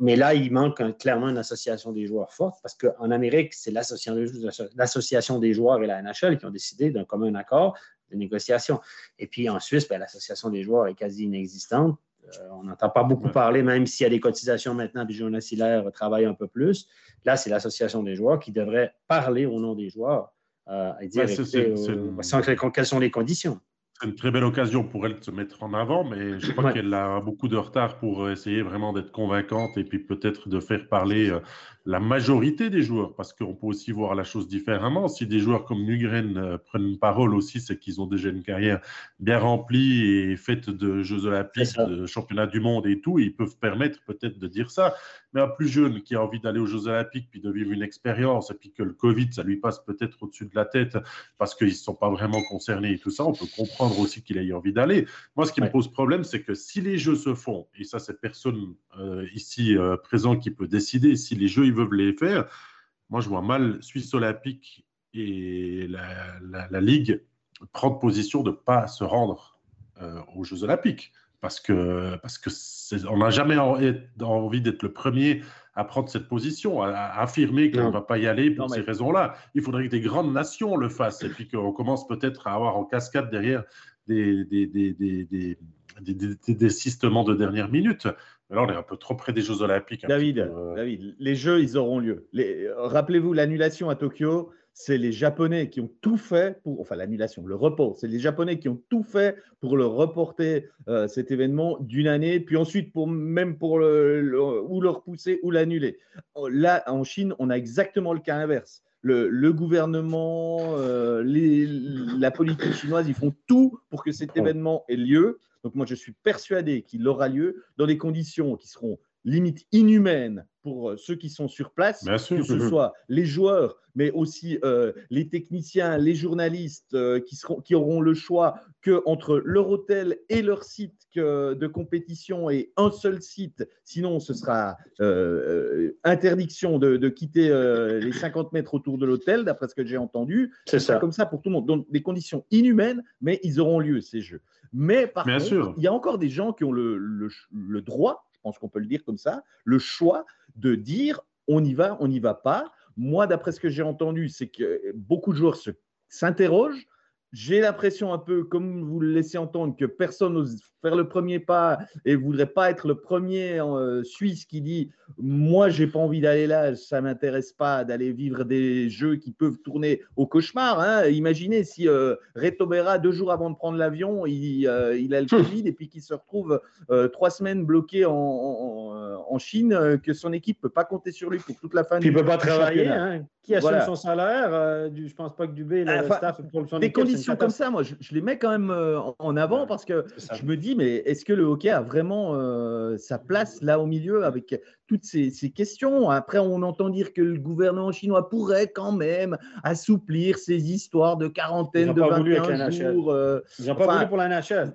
Mais là, il manque clairement une association des joueurs forte parce qu'en Amérique, c'est l'association des joueurs et la NHL qui ont décidé d'un commun accord de négociation. Et puis en Suisse, ben, l'association des joueurs est quasi inexistante. Euh, on n'entend pas beaucoup parler, même s'il y a des cotisations maintenant, puis Jonas Hiller travaille un peu plus. Là, c'est l'association des joueurs qui devrait parler au nom des joueurs euh, et dire quelles sont les conditions c'est une très belle occasion pour elle de se mettre en avant, mais je crois qu'elle a beaucoup de retard pour essayer vraiment d'être convaincante et puis peut-être de faire parler euh, la majorité des joueurs, parce qu'on peut aussi voir la chose différemment. Si des joueurs comme Nugren euh, prennent parole aussi, c'est qu'ils ont déjà une carrière bien remplie et faite de Jeux olympiques, de championnats du monde et tout, et ils peuvent permettre peut-être de dire ça. Mais un plus jeune qui a envie d'aller aux Jeux olympiques, puis de vivre une expérience, et puis que le Covid, ça lui passe peut-être au-dessus de la tête parce qu'ils ne sont pas vraiment concernés et tout ça, on peut comprendre aussi qu'il ait envie d'aller. Moi, ce qui me pose problème, c'est que si les Jeux se font, et ça, c'est personne euh, ici euh, présent qui peut décider, si les Jeux veulent les faire. Moi, je vois mal Suisse Olympique et la, Ligue prendre position de ne pas se rendre aux Jeux Olympiques. Parce que, parce que on n'a jamais envie d'être le premier à prendre cette position, à, affirmer qu'on ne va pas y aller pour ces raisons-là. Il faudrait que des grandes nations le fassent et puis qu'on commence peut-être à avoir en cascade derrière des, des, des, des, des désistements de dernière minute. Mais là, on est un peu trop près des Jeux Olympiques. David, euh. David, les Jeux, ils auront lieu. Rappelez-vous l'annulation à Tokyo c'est les Japonais qui ont tout fait pour, enfin l'annulation, le report, c'est les Japonais qui ont tout fait pour le reporter euh, cet événement d'une année, puis ensuite pour même pour le, ou le repousser ou l'annuler. Là, en Chine, on a exactement le cas inverse. Le, gouvernement, euh, la politique chinoise, ils font tout pour que cet événement ait lieu. Donc moi, je suis persuadé qu'il aura lieu dans des conditions qui seront limite inhumaine pour euh, ceux qui sont sur place, que ce soit les joueurs, mais aussi euh, les techniciens, les journalistes euh, qui, seront, qui auront le choix que entre leur hôtel et leur site de compétition et un seul site, sinon ce sera interdiction de, quitter les 50 mètres autour de l'hôtel, d'après ce que j'ai entendu. C'est ça. Comme ça pour tout le monde. Donc des conditions inhumaines, mais ils auront lieu ces jeux. Mais par contre, il y a encore des gens qui ont le, le droit pense qu'on peut le dire comme ça, le choix de dire on y va, on n'y va pas. Moi, d'après ce que j'ai entendu, c'est que beaucoup de joueurs s'interrogent j'ai l'impression un peu, comme vous le laissez entendre, que personne n'ose faire le premier pas et voudrait pas être le premier euh, Suisse qui dit moi j'ai pas envie d'aller là, ça m'intéresse pas d'aller vivre des jeux qui peuvent tourner au cauchemar. Hein. Imaginez si euh, Reto Berra deux jours avant de prendre l'avion, il, euh, il, a le Covid et puis qu'il se retrouve euh, trois semaines bloqué en, en, en Chine, que son équipe peut pas compter sur lui pour toute la fin. Il peut pas travailler. Hein. Qui assume son salaire du, Je pense pas que Dubé, le staff pour son Des conditions comme ça, moi je, je, les mets quand même en avant parce que je me dis mais est-ce que le hockey a vraiment euh, sa place là au milieu avec toutes ces, questions? Après, on entend dire que le gouvernement chinois pourrait quand même assouplir ces histoires de quarantaine de 21 jours. Euh, Ils n'ont pas voulu pour la NHL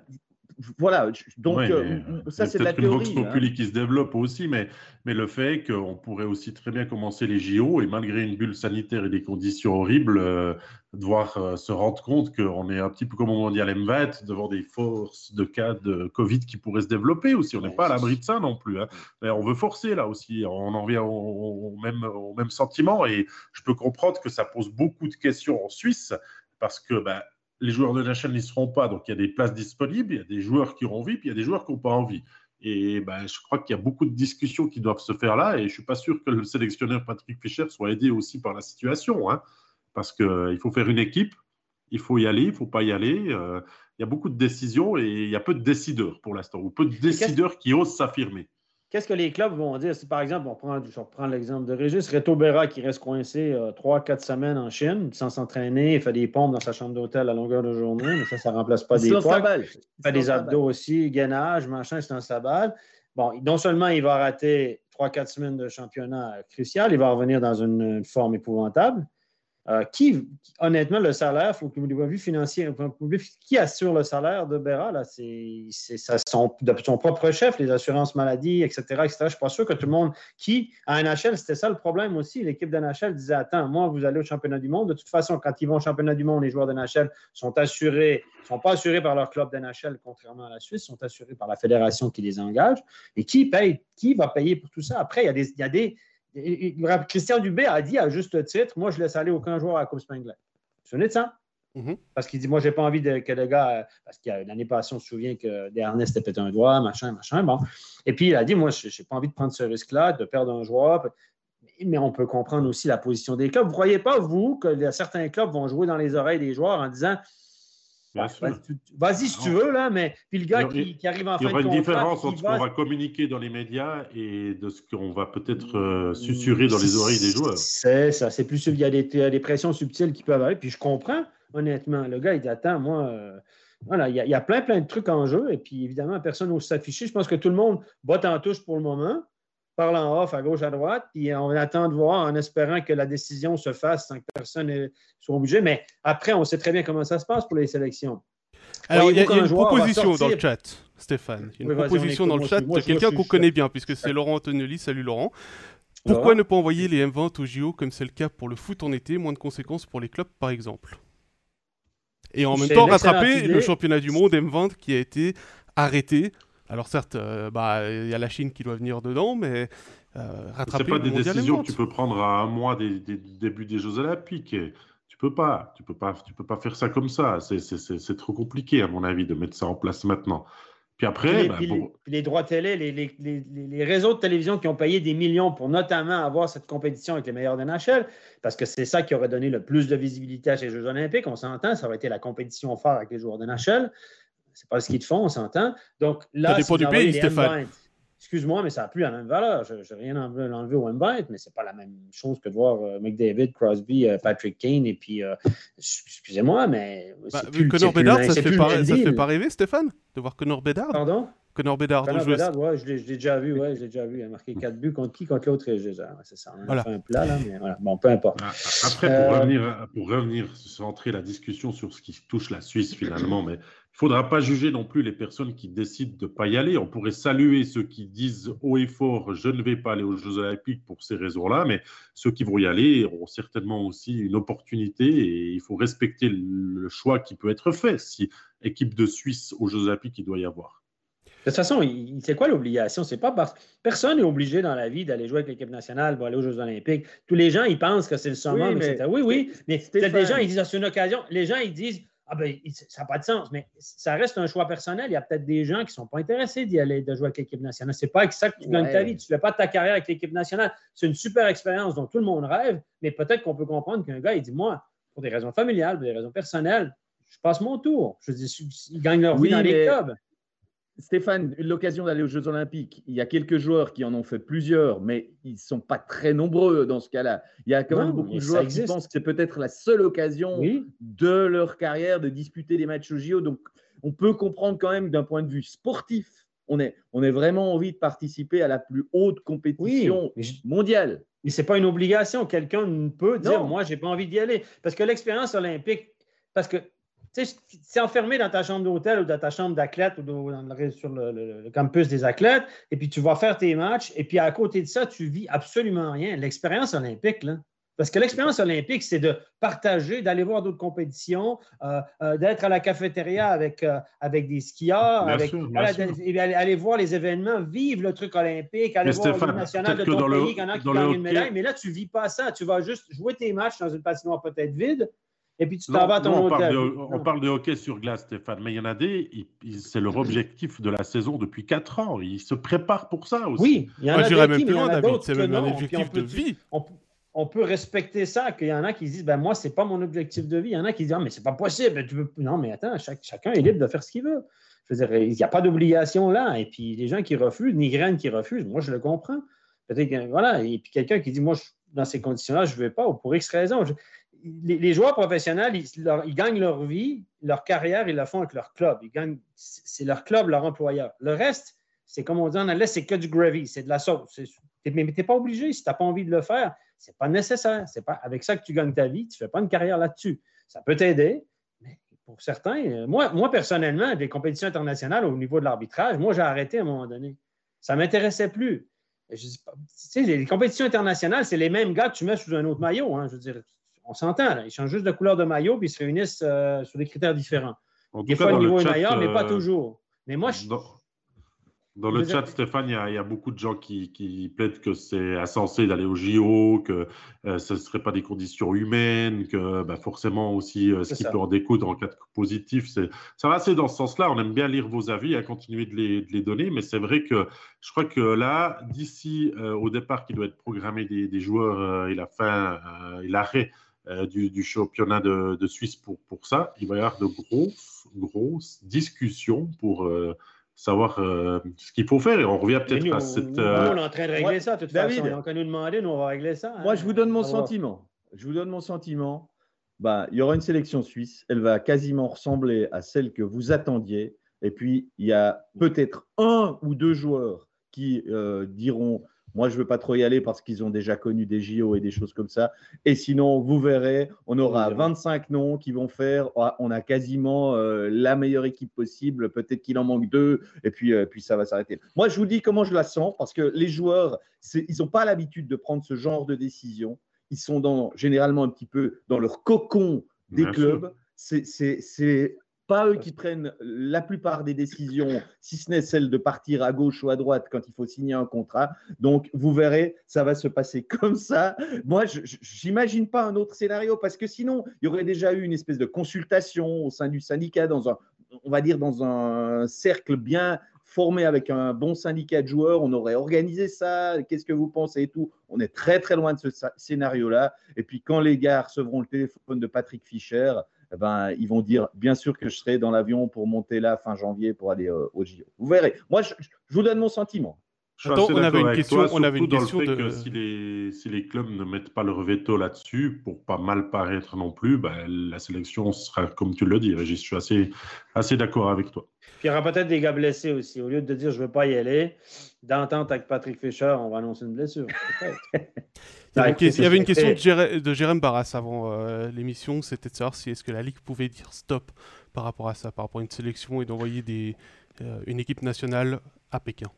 voilà, donc euh, ça c'est de la théorie. C'est une vox populi qui se développe aussi, mais, mais le fait qu'on pourrait aussi très bien commencer les JO et malgré une bulle sanitaire et des conditions horribles, euh, devoir euh, se rendre compte qu'on est un petit peu comme au Mondial M20 devant des forces de cas de Covid qui pourraient se développer aussi. On n'est pas à l'abri de ça non plus. Hein. on veut forcer là aussi. On en vient au, même, au même sentiment et je peux comprendre que ça pose beaucoup de questions en Suisse parce que ben, les joueurs de la chaîne n'y seront pas. Donc, il y a des places disponibles, il y a des joueurs qui auront envie, puis il y a des joueurs qui n'ont pas envie. Et ben, je crois qu'il y a beaucoup de discussions qui doivent se faire là. Et je ne suis pas sûr que le sélectionneur Patrick Fischer soit aidé aussi par la situation. Hein, parce qu'il euh, faut faire une équipe, il faut y aller, il ne faut pas y aller. Euh, il y a beaucoup de décisions et il y a peu de décideurs pour l'instant, ou peu de décideurs qui osent s'affirmer. Qu'est-ce que les clubs vont dire? Si par exemple, on prend, je reprends l'exemple de Régis, Reto Berra qui reste coincé euh, trois, quatre semaines en Chine sans s'entraîner, il fait des pompes dans sa chambre d'hôtel à longueur de journée, mais ça, ça ne remplace pas des poids. Il fait des abdos aussi, gainage, machin, c'est un sabal. Bon, non seulement il va rater trois, quatre semaines de championnat crucial, il va revenir dans une forme épouvantable. Euh, qui, honnêtement, le salaire, faut que vous vu financier, qui assure le salaire de Béra? C'est son, de son propre chef, les assurances maladie, etc. etc. Je ne suis pas sûr que tout le monde qui, à NHL, c'était ça le problème aussi. L'équipe de NHL disait Attends, moi, vous allez au championnat du monde. De toute façon, quand ils vont au championnat du monde, les joueurs de NHL sont assurés, ne sont pas assurés par leur club de NHL, contrairement à la Suisse, sont assurés par la fédération qui les engage. Et qui paye, qui va payer pour tout ça? Après, il y a des, il y a des Christian Dubé a dit à juste titre Moi, je laisse aller aucun joueur à la Coupe Spengler. Vous vous de ça. Parce qu'il dit Moi, j'ai pas envie de, que le gars. Parce que l'année passée, on se souvient que Desharnais s'était pété un doigt, machin, machin. Bon. Et puis, il a dit Moi, je n'ai pas envie de prendre ce risque-là, de perdre un joueur. Mais on peut comprendre aussi la position des clubs. Vous ne croyez pas, vous, que certains clubs vont jouer dans les oreilles des joueurs en disant Vas-y si tu veux, là, mais puis le gars qui, arrive en fin de Il y aura une différence entre ce qu'on va communiquer dans les médias et de ce qu'on va peut-être euh, susurrer dans les oreilles des joueurs. C'est ça, c'est plus. Il y a des, des, pressions subtiles qui peuvent arriver. Puis je comprends, honnêtement. Le gars, il dit Attends, moi. Euh, voilà, il y, a, plein, plein de trucs en jeu. Et puis, évidemment, personne n'ose s'afficher. Je pense que tout le monde botte en touche pour le moment parle en off à gauche, à droite, puis on attend de voir en espérant que la décision se fasse sans que personne ne soit obligé. Mais après, on sait très bien comment ça se passe pour les sélections. Alors, il y a, une proposition dans le chat, Stéphane. Il y a une proposition dans le chat de quelqu'un qu'on connaît bien, puisque c'est Laurent Antonelli. Salut Laurent. Pourquoi ne pas envoyer les M20 au JO comme c'est le cas pour le foot en été, moins de conséquences pour les clubs par exemple? Et en même temps, rattraper idée. le championnat du monde M20 qui a été arrêté. Alors certes, euh, bah, il y a la Chine qui doit venir dedans, mais euh, C'est rattraper pas le des décisions M20. que tu peux prendre à un mois des, des- du début des Jeux Olympiques. Et tu peux pas, tu peux pas, tu peux pas faire ça comme ça. C'est- C'est c'est- c'est trop compliqué, à mon avis, de mettre ça en place maintenant. Puis après, Puis les, bah, puis les- les droits télé, les, les- les- les- les réseaux de télévision qui ont payé des millions pour notamment avoir cette compétition avec les meilleurs de NHL, parce que c'est ça qui aurait donné le plus de visibilité à ces Jeux olympiques, on s'entend, ça aurait été la compétition phare avec les joueurs de NHL. C'est pas ce qu'ils te font, on s'entend. Donc là, Ça dépend du pays, Stéphane. M20, Excuse-moi, mais ça n'a plus la même valeur. Je n'ai rien enlevé l'enlever au M20, mais ce n'est pas la même chose que de voir euh, McDavid, Crosby, euh, Patrick Kane, et puis, euh, excusez-moi, mais. Bah, c'est vu plus- Connor c'est plus ça c'est te fait fait pas rêver, Stéphane, de voir Connor Bedard? Pardon? Connor Bedard, Connor jouer- Bedard, ouais, je l'ai déjà vu, ouais, je l'ai déjà vu. Il a marqué 4 buts contre qui? Contre l'autre ouais, c'est ça. On a Voilà. fait un plat, là, mais voilà. Bon, peu importe. Ah, Après, pour, Euh, revenir, pour revenir, centrer la discussion sur ce qui touche la Suisse finalement, mais il ne faudra pas juger non plus les personnes qui décident de ne pas y aller. On pourrait saluer ceux qui disent haut et fort je ne vais pas aller aux Jeux Olympiques pour ces raisons-là, mais ceux qui vont y aller auront certainement aussi une opportunité et il faut respecter le choix qui peut être fait. Si équipe de Suisse aux Jeux Olympiques, il doit y avoir. De toute façon, c'est quoi l'obligation? C'est pas parce personne n'est obligé dans la vie d'aller jouer avec l'équipe nationale ou aller aux Jeux Olympiques. Tous les gens, ils pensent que c'est le summum, Oui, mais etc. Oui, oui, mais des gens, ils disent, Ah, c'est une occasion. Les gens, ils disent, ah ben, ça n'a pas de sens. Mais ça reste un choix personnel. Il y a peut-être des gens qui ne sont pas intéressés d'y aller, de jouer avec l'équipe nationale. C'est pas avec ça que tu gagnes ta vie. Tu ne fais pas ta carrière avec l'équipe nationale. C'est une super expérience dont tout le monde rêve, mais peut-être qu'on peut comprendre qu'un gars, il dit, moi, pour des raisons familiales, pour des raisons personnelles, je passe mon tour. Je dis, ils gagnent leur vie dans les clubs. Stéphane, l'occasion d'aller aux Jeux Olympiques, il y a quelques joueurs qui en ont fait plusieurs, mais ils ne sont pas très nombreux dans ce cas-là. Il y a quand Non, même beaucoup de joueurs qui pensent que c'est peut-être la seule occasion Oui. de leur carrière de disputer des matchs au JO. Donc, on peut comprendre quand même d'un point de vue sportif, on est, on est vraiment envie de participer à la plus haute compétition Oui, mondiale. Mais ce n'est pas une obligation. Quelqu'un peut dire Non. Moi, je n'ai pas envie d'y aller. Parce que l'expérience olympique, parce que tu sais, c'est enfermé dans ta chambre d'hôtel ou dans ta chambre d'athlète ou dans- le- sur le, le- le campus des athlètes, et puis tu vas faire tes matchs, et puis à côté de ça, tu vis absolument rien. L'expérience olympique, là. Parce que l'expérience olympique, c'est de partager, d'aller voir d'autres compétitions, euh, euh, d'être à la cafétéria avec, euh, avec des skieurs, Bien avec, sûr, voilà, aller, aller voir les événements, vivre le truc olympique, aller Mais voir Stéphane, le national de ton pays, qu'il y en a qui gagnent une médaille, mais là, tu ne vis pas ça. Tu vas juste jouer tes matchs dans une patinoire peut-être vide, et puis tu t'en vas à ton non, on, parle de, Non. on parle de hockey sur glace, Stéphane, mais il y en a des, c'est leur objectif de la saison depuis 4 ans. Ils se préparent pour ça aussi. Oui, il y en Moi, a j'irais même qui, plus loin, David. C'est même un non. Objectif on de peut- vie. On, on peut respecter ça, qu'il y en a qui se disent, ben moi, c'est pas mon objectif de vie. Il y en a qui disent, ah, mais c'est pas possible. Tu peux... Non, mais attends, chaque- chacun est libre de faire ce qu'il veut. Je veux dire, il n'y a pas d'obligation là. Et puis, les gens qui refusent, ni graines qui refusent, moi, je le comprends. Peut-être que, voilà. Et puis, quelqu'un qui dit, moi, je- dans ces conditions-là, je ne vais pas, ou pour X raisons. Je- Les, joueurs professionnels, ils, gagnent leur vie, leur carrière, ils la font avec leur club. Ils gagnent, c'est leur club, leur employeur. Le reste, c'est comme on dit en anglais, c'est que du gravy, c'est de la sauce. Mais tu n'es pas obligé, si tu n'as pas envie de le faire, c'est pas nécessaire. C'est pas avec ça que tu gagnes ta vie, tu ne fais pas une carrière là-dessus. Ça peut t'aider, mais pour certains, euh, moi, personnellement, des compétitions internationales au niveau de l'arbitrage, moi j'ai arrêté à un moment donné. Ça ne m'intéressait plus. Je dis tu sais, les compétitions internationales, c'est les mêmes gars que tu mets sous un autre maillot. hein. Je veux dire, on s'entend, là. ils changent juste de couleur de maillot puis ils se réunissent euh, sur des critères différents. En Des fois, le niveau est chat, meilleur, mais pas euh, toujours. Mais moi, je, Dans, le chat, dire- Stéphane, il y, a, il y a beaucoup de gens qui, qui plaident que c'est insensé d'aller au JO, que euh, ce ne serait pas des conditions humaines, que bah, forcément aussi euh, ce qui ça. peut en découdre en cas de positif. c'est- Ça va, c'est dans ce sens-là. On aime bien lire vos avis, à continuer de les, de les donner, mais c'est vrai que je crois que là, d'ici euh, au départ qui doit être programmé des, des joueurs et la fin et l'arrêt euh, du, du championnat de, de Suisse pour, pour ça, il va y avoir de grosses, grosses discussions pour euh, savoir euh, ce qu'il faut faire. Et on revient peut-être à cette. nous, euh, on est en train de régler Ouais, ça, de toute David. façon. Donc, à nous demander, nous, on va régler ça. Moi, hein. je vous donne mon sentiment. Je vous donne mon sentiment. Bah, il y aura une sélection suisse. Elle va quasiment ressembler à celle que vous attendiez. Et puis, il y a peut-être un ou deux joueurs qui euh, diront Moi, je ne veux pas trop y aller parce qu'ils ont déjà connu des JO et des choses comme ça. Et sinon, vous verrez, on aura On verra. 25 noms qui vont faire Ah, On a quasiment euh, la meilleure équipe possible. Peut-être qu'il en manque deux. Et puis, euh, puis ça va s'arrêter. Moi, je vous dis comment je la sens parce que les joueurs, ils n'ont pas l'habitude de prendre ce genre de décision ils sont dans, généralement un petit peu dans leur cocon des Bien clubs. c'est pas eux qui prennent la plupart des décisions, si ce n'est celle de partir à gauche ou à droite quand il faut signer un contrat. Donc, vous verrez, ça va se passer comme ça. Moi, je n'imagine pas un autre scénario parce que sinon, il y aurait déjà eu une espèce de consultation au sein du syndicat dans un, on va dire, dans un cercle bien formé avec un bon syndicat de joueurs, on aurait organisé ça, qu'est-ce que vous pensez et tout. On est très très loin de ce scénario-là. Et puis quand les gars recevront le téléphone de Patrick Fischer, ben, ils vont dire bien sûr que je serai dans l'avion pour monter là fin janvier pour aller euh, au JO. Vous verrez. Moi, je, vous donne mon sentiment. Attends, on avait une question, on avait une question de... si, les, si les clubs ne mettent pas leur veto là-dessus, pour pas mal paraître non plus, ben, la sélection sera comme tu le dis, Je suis assez, assez d'accord avec toi. Puis il y aura peut-être des gars blessés aussi. Au lieu de dire je ne veux pas y aller, d'entente avec Patrick Fischer, on va annoncer une blessure. il, y avait une question de, Jérém Barras avant euh, l'émission, c'était de savoir si est-ce que la Ligue pouvait dire stop par rapport à ça, par rapport à une sélection et d'envoyer euh, une équipe nationale à Pékin.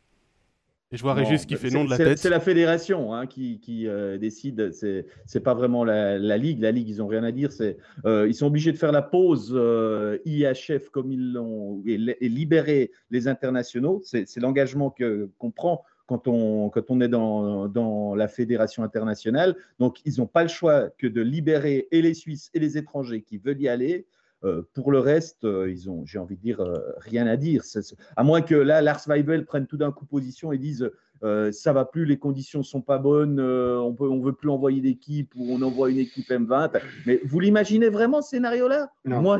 Et je vois Régis qui fait non de la tête. C'est la fédération hein, qui, qui euh, décide. C'est n'est pas vraiment la, ligue. La ligue, ils n'ont rien à dire. C'est euh, ils sont obligés de faire la pause euh, IHF comme ils l'ont et, libérer les internationaux. C'est l'engagement que qu'on prend quand on, quand on est dans, dans la fédération internationale. Donc, ils n'ont pas le choix que de libérer et les Suisses et les étrangers qui veulent y aller. Euh, pour le reste, euh, ils ont, j'ai envie de dire, euh, rien à dire. à moins que là, Lars Weibel prenne tout d'un coup position et dise ça va plus, les conditions sont pas bonnes, on peut, on veut plus envoyer d'équipe ou on envoie une équipe M20. Mais vous l'imaginez vraiment ce scénario-là? Moi,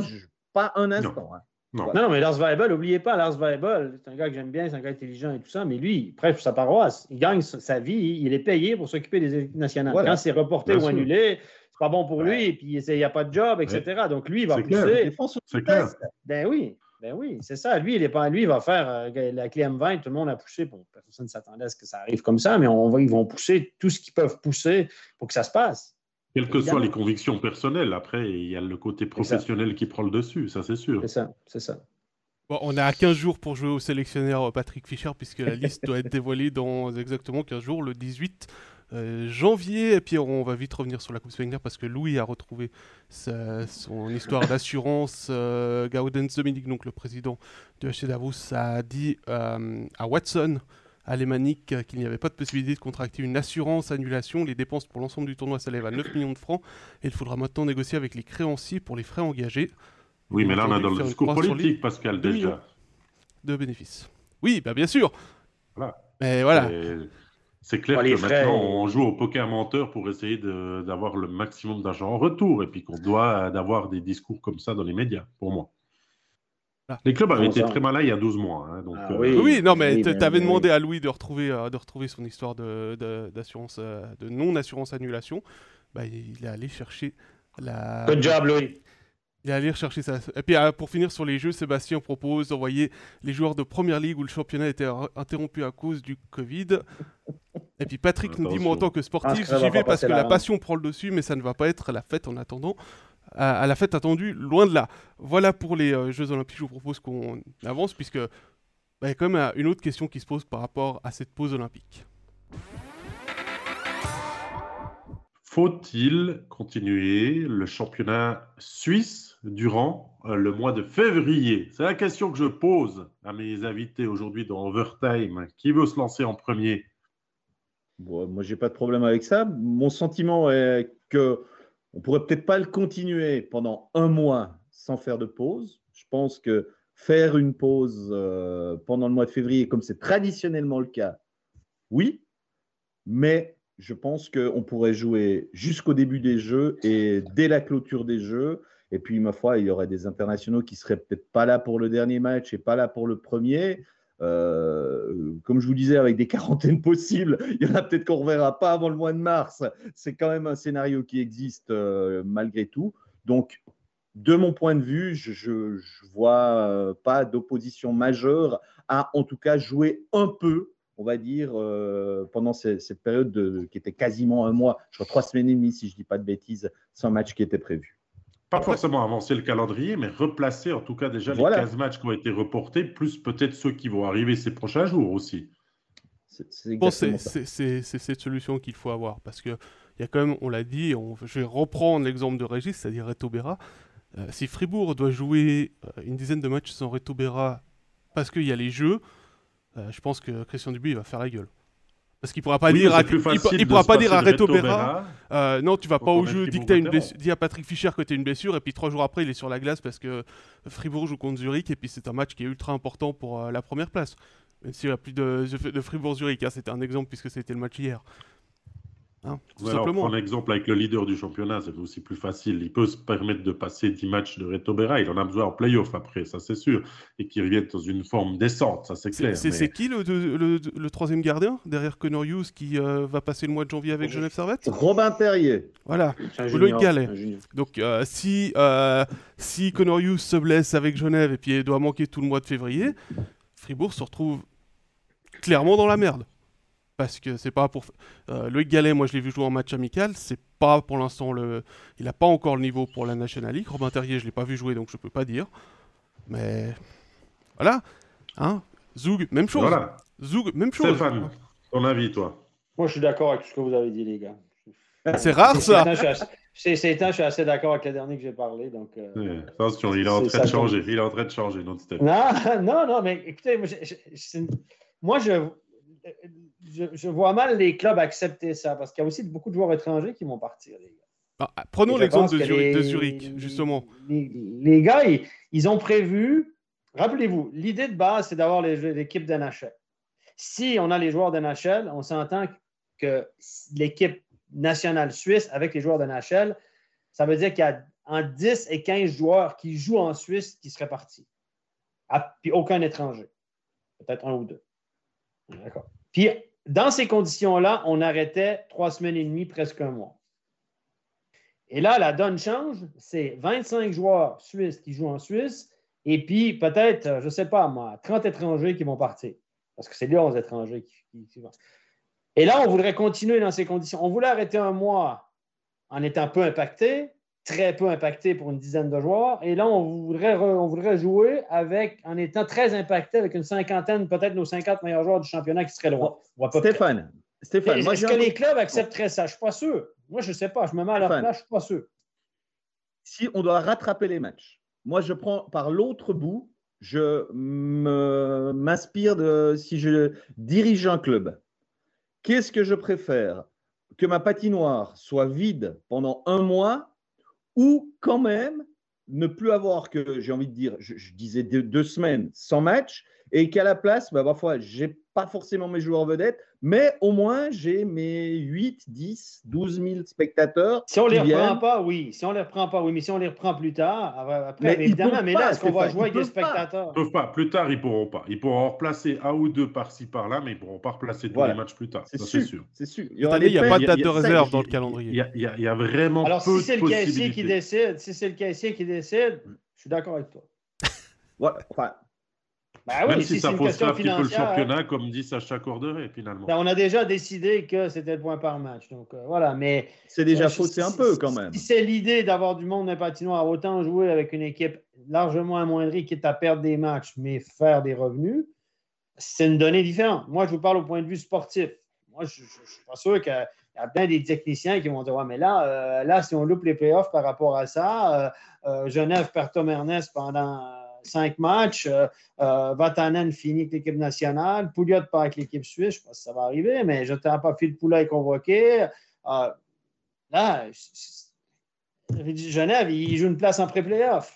pas un instant. Hein. Non. mais Lars Weibel, n'oubliez pas, Lars Weibel, c'est un gars que j'aime bien, c'est un gars intelligent et tout ça, mais lui, il prêche sa paroisse. Il gagne sa vie, il est payé pour s'occuper des équipes nationales. Quand c'est reporté ou annulé, pas bon pour lui, et puis il n'y a pas de job, etc. Donc lui, il va pousser. C'est clair. Ben oui, ben oui, c'est ça. Lui, il est pas, lui, il va faire euh, la clé M20, tout le monde a poussé. Bon, personne ne s'attendait à ce que ça arrive comme ça, mais on va, ils vont pousser tout ce qu'ils peuvent pousser pour que ça se passe. Quelles que soient les convictions personnelles, après, il y a le côté professionnel qui prend le dessus, ça c'est sûr. C'est ça, c'est ça. Bon, on a 15 jours pour jouer au sélectionneur Patrick Fischer, puisque la liste doit être dévoilée dans exactement 15 jours, le 18 euh, janvier. Et puis on va vite revenir sur la Coupe Spengler parce que Louis a retrouvé son histoire d'assurance. Euh, Gaudens Dominique, donc le président de HC Davos, a dit euh, à Watson alémanique qu'il n'y avait pas de possibilité de contracter une assurance annulation. Les dépenses pour l'ensemble du tournoi s'élèvent à 9 millions de francs et il faudra maintenant négocier avec les créanciers pour les frais engagés. Oui, mais là on a dans le discours politique, Pascal, déjà. De bénéfices. Oui, bah bien sûr. Voilà. Mais voilà. C'est clair que maintenant, on joue au poker menteur pour essayer d'avoir le maximum d'argent en retour et puis qu'on doit avoir des discours comme ça dans les médias, pour moi. Ah. Les clubs avaient été très malins il y a 12 mois. Hein, donc, ah euh, oui. non, mais tu avais demandé à Louis de retrouver, euh, de retrouver son histoire d'assurance, de, euh, de non-assurance annulation. Bah, il est allé chercher la. Good job, Louis. Il est allé chercher ça. Et puis pour finir sur les jeux, Sébastien propose d'envoyer les joueurs de première ligue où le championnat était interrompu à cause du Covid et puis Patrick nous dit, moi en tant que sportif, ah, j'y vais parce que la, passion prend le dessus, mais ça ne va pas être la fête en attendant. À, la fête attendue, loin de là. Voilà pour les euh, Jeux Olympiques, je vous propose qu'on avance, puisque bah, il y a quand même une autre question qui se pose par rapport à cette pause olympique. Faut-il continuer le championnat suisse durant euh, le mois de février C'est la question que je pose à mes invités aujourd'hui dans Overtime. Qui veut se lancer en premier? Bon, moi, j'ai pas de problème avec ça. Mon sentiment est que on pourrait peut-être pas le continuer pendant un mois sans faire de pause. Je pense que faire une pause euh, pendant le mois de février, comme c'est traditionnellement le cas, oui, mais je pense qu'on pourrait jouer jusqu'au début des Jeux et dès la clôture des Jeux. Et puis, ma foi, il y aurait des internationaux qui seraient peut-être pas là pour le dernier match et pas là pour le premier. Euh, comme je vous disais, avec des quarantaines possibles, il y en a peut-être qu'on ne reverra pas avant le mois de mars. C'est quand même un scénario qui existe euh, malgré tout. Donc, de mon point de vue, je ne vois euh, pas d'opposition majeure à, en tout cas, jouer un peu, on va dire, pendant cette, période qui était quasiment un mois, je crois trois semaines et demie, si je ne dis pas de bêtises, sans match qui était prévu. Pas forcément avancer le calendrier, mais replacer en tout cas déjà les 15 matchs qui ont été reportés, plus peut-être ceux qui vont arriver ces prochains jours aussi. C'est cette solution qu'il faut avoir parce qu'il y a quand même, on l'a dit, on, je vais reprendre l'exemple de Régis, c'est-à-dire Etobera. Euh, si Fribourg doit jouer euh, une dizaine de matchs sans Reto Berra parce qu'il y a les jeux, euh, je pense que Christian Dubuis va faire la gueule. Parce qu'il pourra pas Oui, dire à, il, pourra pas dire à Reto Berra. Euh, non tu vas pas au jeu dis une blessure à Patrick Fischer que t'as une blessure et puis trois jours après il est sur la glace parce que Fribourg joue contre Zurich et puis c'est un match qui est ultra important pour euh, la première place. Même s'il n'y a plus de, de Fribourg-Zurich hein, c'était un exemple puisque c'était le match hier Hein, tout alors, simplement prendre l'exemple avec le leader du championnat, c'est aussi plus facile. Il peut se permettre de passer 10 matchs de Reto Berra. Il en a besoin en playoff après, ça c'est sûr. Et qu'il revienne dans une forme décente, ça c'est clair. c'est- mais- qui le, le, le- le troisième gardien derrière Connor Hughes qui euh, va passer le mois de janvier avec Oui. Genève Servette? Robin Terrier. Voilà. Un junior. Donc euh, si, euh, si Connor Hughes se blesse avec Genève et puis il doit manquer tout le mois de février, Fribourg se retrouve clairement dans la merde. Parce que c'est pas pour. Euh, Loïc Gallet, moi je l'ai vu jouer en match amical, c'est pas pour l'instant le. Il a pas encore le niveau pour la National League. Robin Terrier, je l'ai pas vu jouer donc je peux pas dire. Mais. Voilà. Hein Zoug, même chose. Voilà. Zoug, même chose. Stéphane, ton avis, toi? Moi, je suis d'accord avec ce que vous avez dit, les gars. C'est rare ça. C'est c'est étonnant, je suis assez d'accord avec le dernier que j'ai parlé. Donc, euh, Attention, il est en train de changer. Il est en train de changer, Steph. Non, non, non, mais écoutez, moi, je, je- c'est- moi, je, je, je vois mal les clubs accepter ça parce qu'il y a aussi beaucoup de joueurs étrangers qui vont partir, les gars. Ah, prenons Et je l'exemple de, Zurich- les- de Zurich, justement. Les, les gars, ils, ils ont prévu. Rappelez-vous, l'idée de base, c'est d'avoir l'équipe d'NHL. Si on a les joueurs d'NHL, on s'entend que l'équipe nationale suisse avec les joueurs d'NHL, ça veut dire qu'il y a en 10 et 15 joueurs qui jouent en Suisse qui seraient partis. Ah, puis aucun étranger. Peut-être un ou deux. Puis, dans ces conditions-là, on arrêtait trois semaines et demie, presque un mois. Et là, la donne change. C'est 25 joueurs suisses qui jouent en Suisse et puis peut-être, euh, je ne sais pas moi, 30 étrangers qui vont partir. Parce que c'est les 11 étrangers qui, qui- qui vont. Et là, on voudrait continuer dans ces conditions. On voulait arrêter un mois en étant peu impacté, très peu impacté pour une dizaine de joueurs. Et là, on voudrait, re- on voudrait jouer avec, en étant très impacté avec une cinquantaine, peut-être nos 50 meilleurs joueurs du championnat qui seraient loin. Stéphane, Stéphane, Est-ce que les clubs accepteraient ça? Je ne suis pas sûr. Moi, je ne sais pas. Je me mets à leur Stéphane. place, je ne suis pas sûr. si on doit rattraper les matchs, moi je prends par l'autre bout, je me- m'inspire de si je dirige un club. Qu'est-ce que je préfère? Que ma patinoire soit vide pendant un mois ou quand même ne plus avoir que, j'ai envie de dire, je, disais deux, deux semaines sans match et qu'à la place, bah, parfois, j'ai pas forcément mes joueurs vedettes, mais au moins j'ai mes 8, 10, 12 000 spectateurs. Si on ne les reprend viennent. pas, oui. Si on ne les reprend pas, oui. Mais si on les reprend plus tard, après, Mais ils évidemment, mais là, est-ce qu'on va jouer avec des spectateurs? Ils peuvent pas. Plus tard, ils pourront pas. Ils pourront en replacer un ou deux par-ci par-là, mais ils pourront pas replacer tous Voilà. les matchs plus tard. C'est Ça, sûr. c'est sûr. C'est sûr. Il y n'y a pas de date y de réserve dans le Il calendrier. y a, il y a- il y a vraiment Alors, peu si c'est le caissier qui décide, si c'est le caissier qui décide, je suis d'accord avec toi. Ouais, enfin, Ben Même si, si, c'est ça question un petit peu le financière. hein. championnat, comme dit Sacha Corderet, finalement. Ben, on a déjà décidé que c'était le point par match. Donc, euh, voilà. Mais c'est déjà Euh, faussé un peu quand même. Si c'est l'idée d'avoir du monde dans le patinoire, autant jouer avec une équipe largement amoindrie, quitte à perdre des matchs, mais faire des revenus, c'est une donnée différente. Moi, je vous parle au point de vue sportif. Moi, je ne suis pas sûr qu'il y a plein des techniciens qui vont dire Ouais, mais là, euh, là, si on loupe les playoffs par rapport à ça, euh, euh, Genève perd Tom Ernest pendant cinq matchs, euh, euh, Vatanen finit avec l'équipe nationale, Pouliot part avec l'équipe suisse, je ne sais pas si ça va arriver, mais je ne t'ai pas Phil Poulet est convoqué. Euh, Là, Genève, il joue une place en pré-playoff.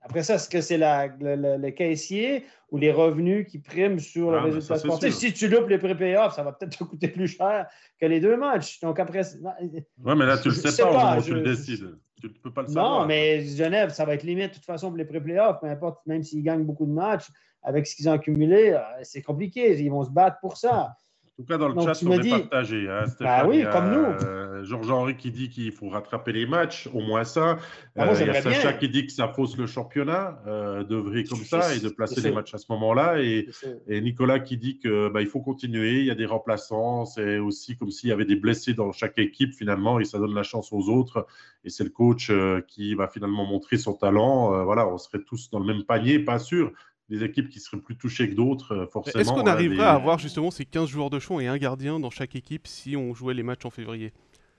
Après ça, est-ce que c'est le, le- le caissier ou les revenus qui priment sur le Ah, résultat ça, sportif? Si tu loupes les pré-playoffs, ça va peut-être te coûter plus cher que les deux matchs. Donc après, Ouais, mais là, tu le sais pas au pas, moment où je- tu le décides. Tu ne peux pas le savoir. non, mais Genève, ça va être limite de toute façon pour les pré-playoffs, peu importe, même s'ils gagnent beaucoup de matchs, avec ce qu'ils ont accumulé, euh, c'est compliqué. Ils vont se battre pour ça. En tout cas, dans le Donc, chat, on est dis- partagé. Hein, Bah oui, comme nous. euh, Georges-Henri qui dit qu'il faut rattraper les matchs, au moins ça. Ah, moi, Euh, il y a Sacha bien. qui dit que ça fausse le championnat, euh, d'œuvrer comme ça et de placer les matchs à ce moment-là. Et, Nicolas qui dit que bah, il faut continuer, il y a des remplaçants, c'est aussi comme s'il y avait des blessés dans chaque équipe finalement, et ça donne la chance aux autres. Et c'est le coach euh, qui va finalement montrer son talent. Euh, voilà, on serait tous dans le même panier, pas sûr. Des équipes qui seraient plus touchées que d'autres, euh, forcément. Est-ce qu'on arriverait des- à avoir justement ces 15 joueurs de champ et un gardien dans chaque équipe si on jouait les matchs en février?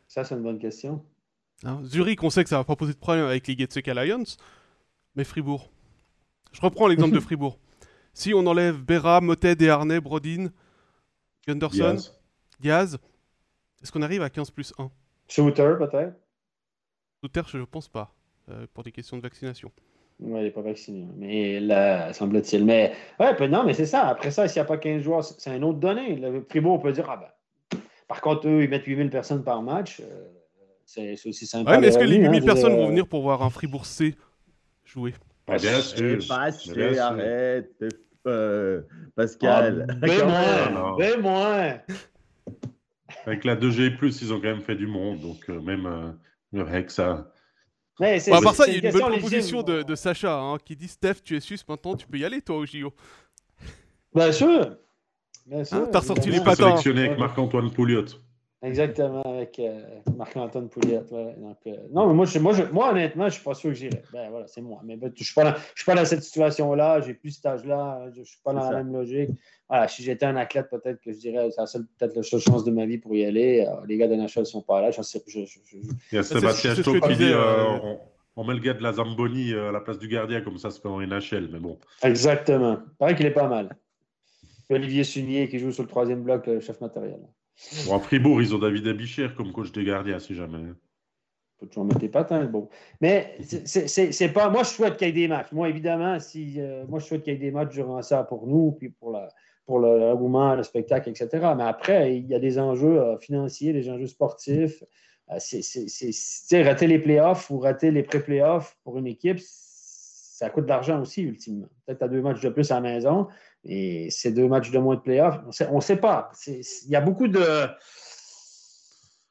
Ça, c'est une bonne question. Hein, Zurich, on sait que ça va pas poser de problème avec les Getsek Alliance, mais Fribourg. Je reprends l'exemple de Fribourg. Si on enlève Berra, Motet, Desharnais, Brodin, Gunderson, Diaz. Est-ce qu'on arrive à 15 plus 1 Shooter, peut-être? Souter, je ne pense pas, euh, pour des questions de vaccination. Oui, il n'est pas vacciné. Mais là, semble-t-il. Mais ouais, non, mais c'est ça. Après ça, s'il n'y a pas 15 joueurs, c'est un autre donnée. Le Fribourg, on peut dire, ah ben. Par contre, eux, ils mettent 8000 personnes par match. euh, c'est aussi sympa. Ouais, mais est-ce que les revenus, 8000 hein, personnes vont venir pour voir un Fribourg C jouer? Bien sûr. Pas Mais bien sûr. arrête, euh, Pascal. Quand moins, ben moins. Avec la 2G+, ils ont quand même fait du monde. Donc, euh, même euh, avec c'est- Bon, à part ça, il y a une bonne proposition de, de Sacha hein, qui dit Steph, tu es sus, maintenant tu peux y aller toi au JO. Bien sûr. Bien sûr. Hein, t'as ressorti les patins. sélectionné avec Marc-Antoine Pouliot. Exactement, avec euh, Marc-Antoine Pouliot. ouais. Donc, euh, non, mais moi, je, moi, je- moi, honnêtement, je ne suis pas sûr que j'irai. Ben voilà, c'est moi. Mais ben, je ne suis, pas suis pas dans cette situation-là. J'ai plus cet âge-là. Je ne suis pas dans C'est la même logique. Voilà, si j'étais un athlète, peut-être que je dirais c'est la seule- peut-être la seule chance de ma vie pour y aller. Euh, les gars de NHL ne sont pas là. Je sais, je- je- je- Il y a c'est- Sébastien c'est qui dit euh, euh, on, on met le gars de la Zamboni à la place du gardien, comme ça se fait en NHL. Mais bon, Exactement. Il paraît qu'il est pas mal. Olivier Sunier qui joue sur le troisième bloc, le chef matériel. Bon, à Fribourg, ils ont David Abicher comme coach des gardiens, si jamais. faut toujours mettre tes patins. Mais c'est- pas. Moi, je souhaite qu'il y ait des matchs. Moi, évidemment, si euh, moi, je souhaite qu'il y ait des matchs durant ça pour nous, puis pour la pour le l'engouement, le spectacle, etc. Mais après, il y a des enjeux euh, financiers, des enjeux sportifs. Euh, c'est- rater les playoffs ou rater les pré-playoffs pour une équipe, ça coûte de l'argent aussi, ultimement. Peut-être as deux matchs de plus à la maison, et c'est deux matchs de moins de playoffs. On ne sait pas. Il y a beaucoup de,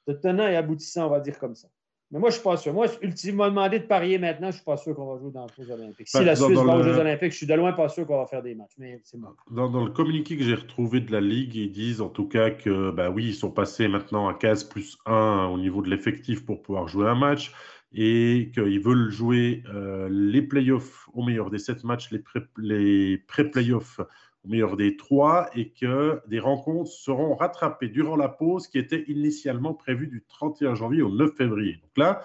de tenants et aboutissants, on va dire comme ça. Mais moi, je ne suis pas sûr. Moi, ultimement, demandé de parier maintenant, je ne suis pas sûr qu'on va jouer dans les Jeux Olympiques. Si Bah, la Suisse va aux Jeux Olympiques, je suis de loin pas sûr qu'on va faire des matchs. Mais c'est bon. Dans, dans le communiqué que j'ai retrouvé de la Ligue, ils disent en tout cas que, bah oui, ils sont passés maintenant à 15 plus 1 au niveau de l'effectif pour pouvoir jouer un match et qu'ils veulent jouer euh, les playoffs au meilleur des 7 matchs, les pré- les pré-playoffs au meilleur des 3 et que des rencontres seront rattrapées durant la pause qui était initialement prévue du 31 janvier au 9 février. Donc là,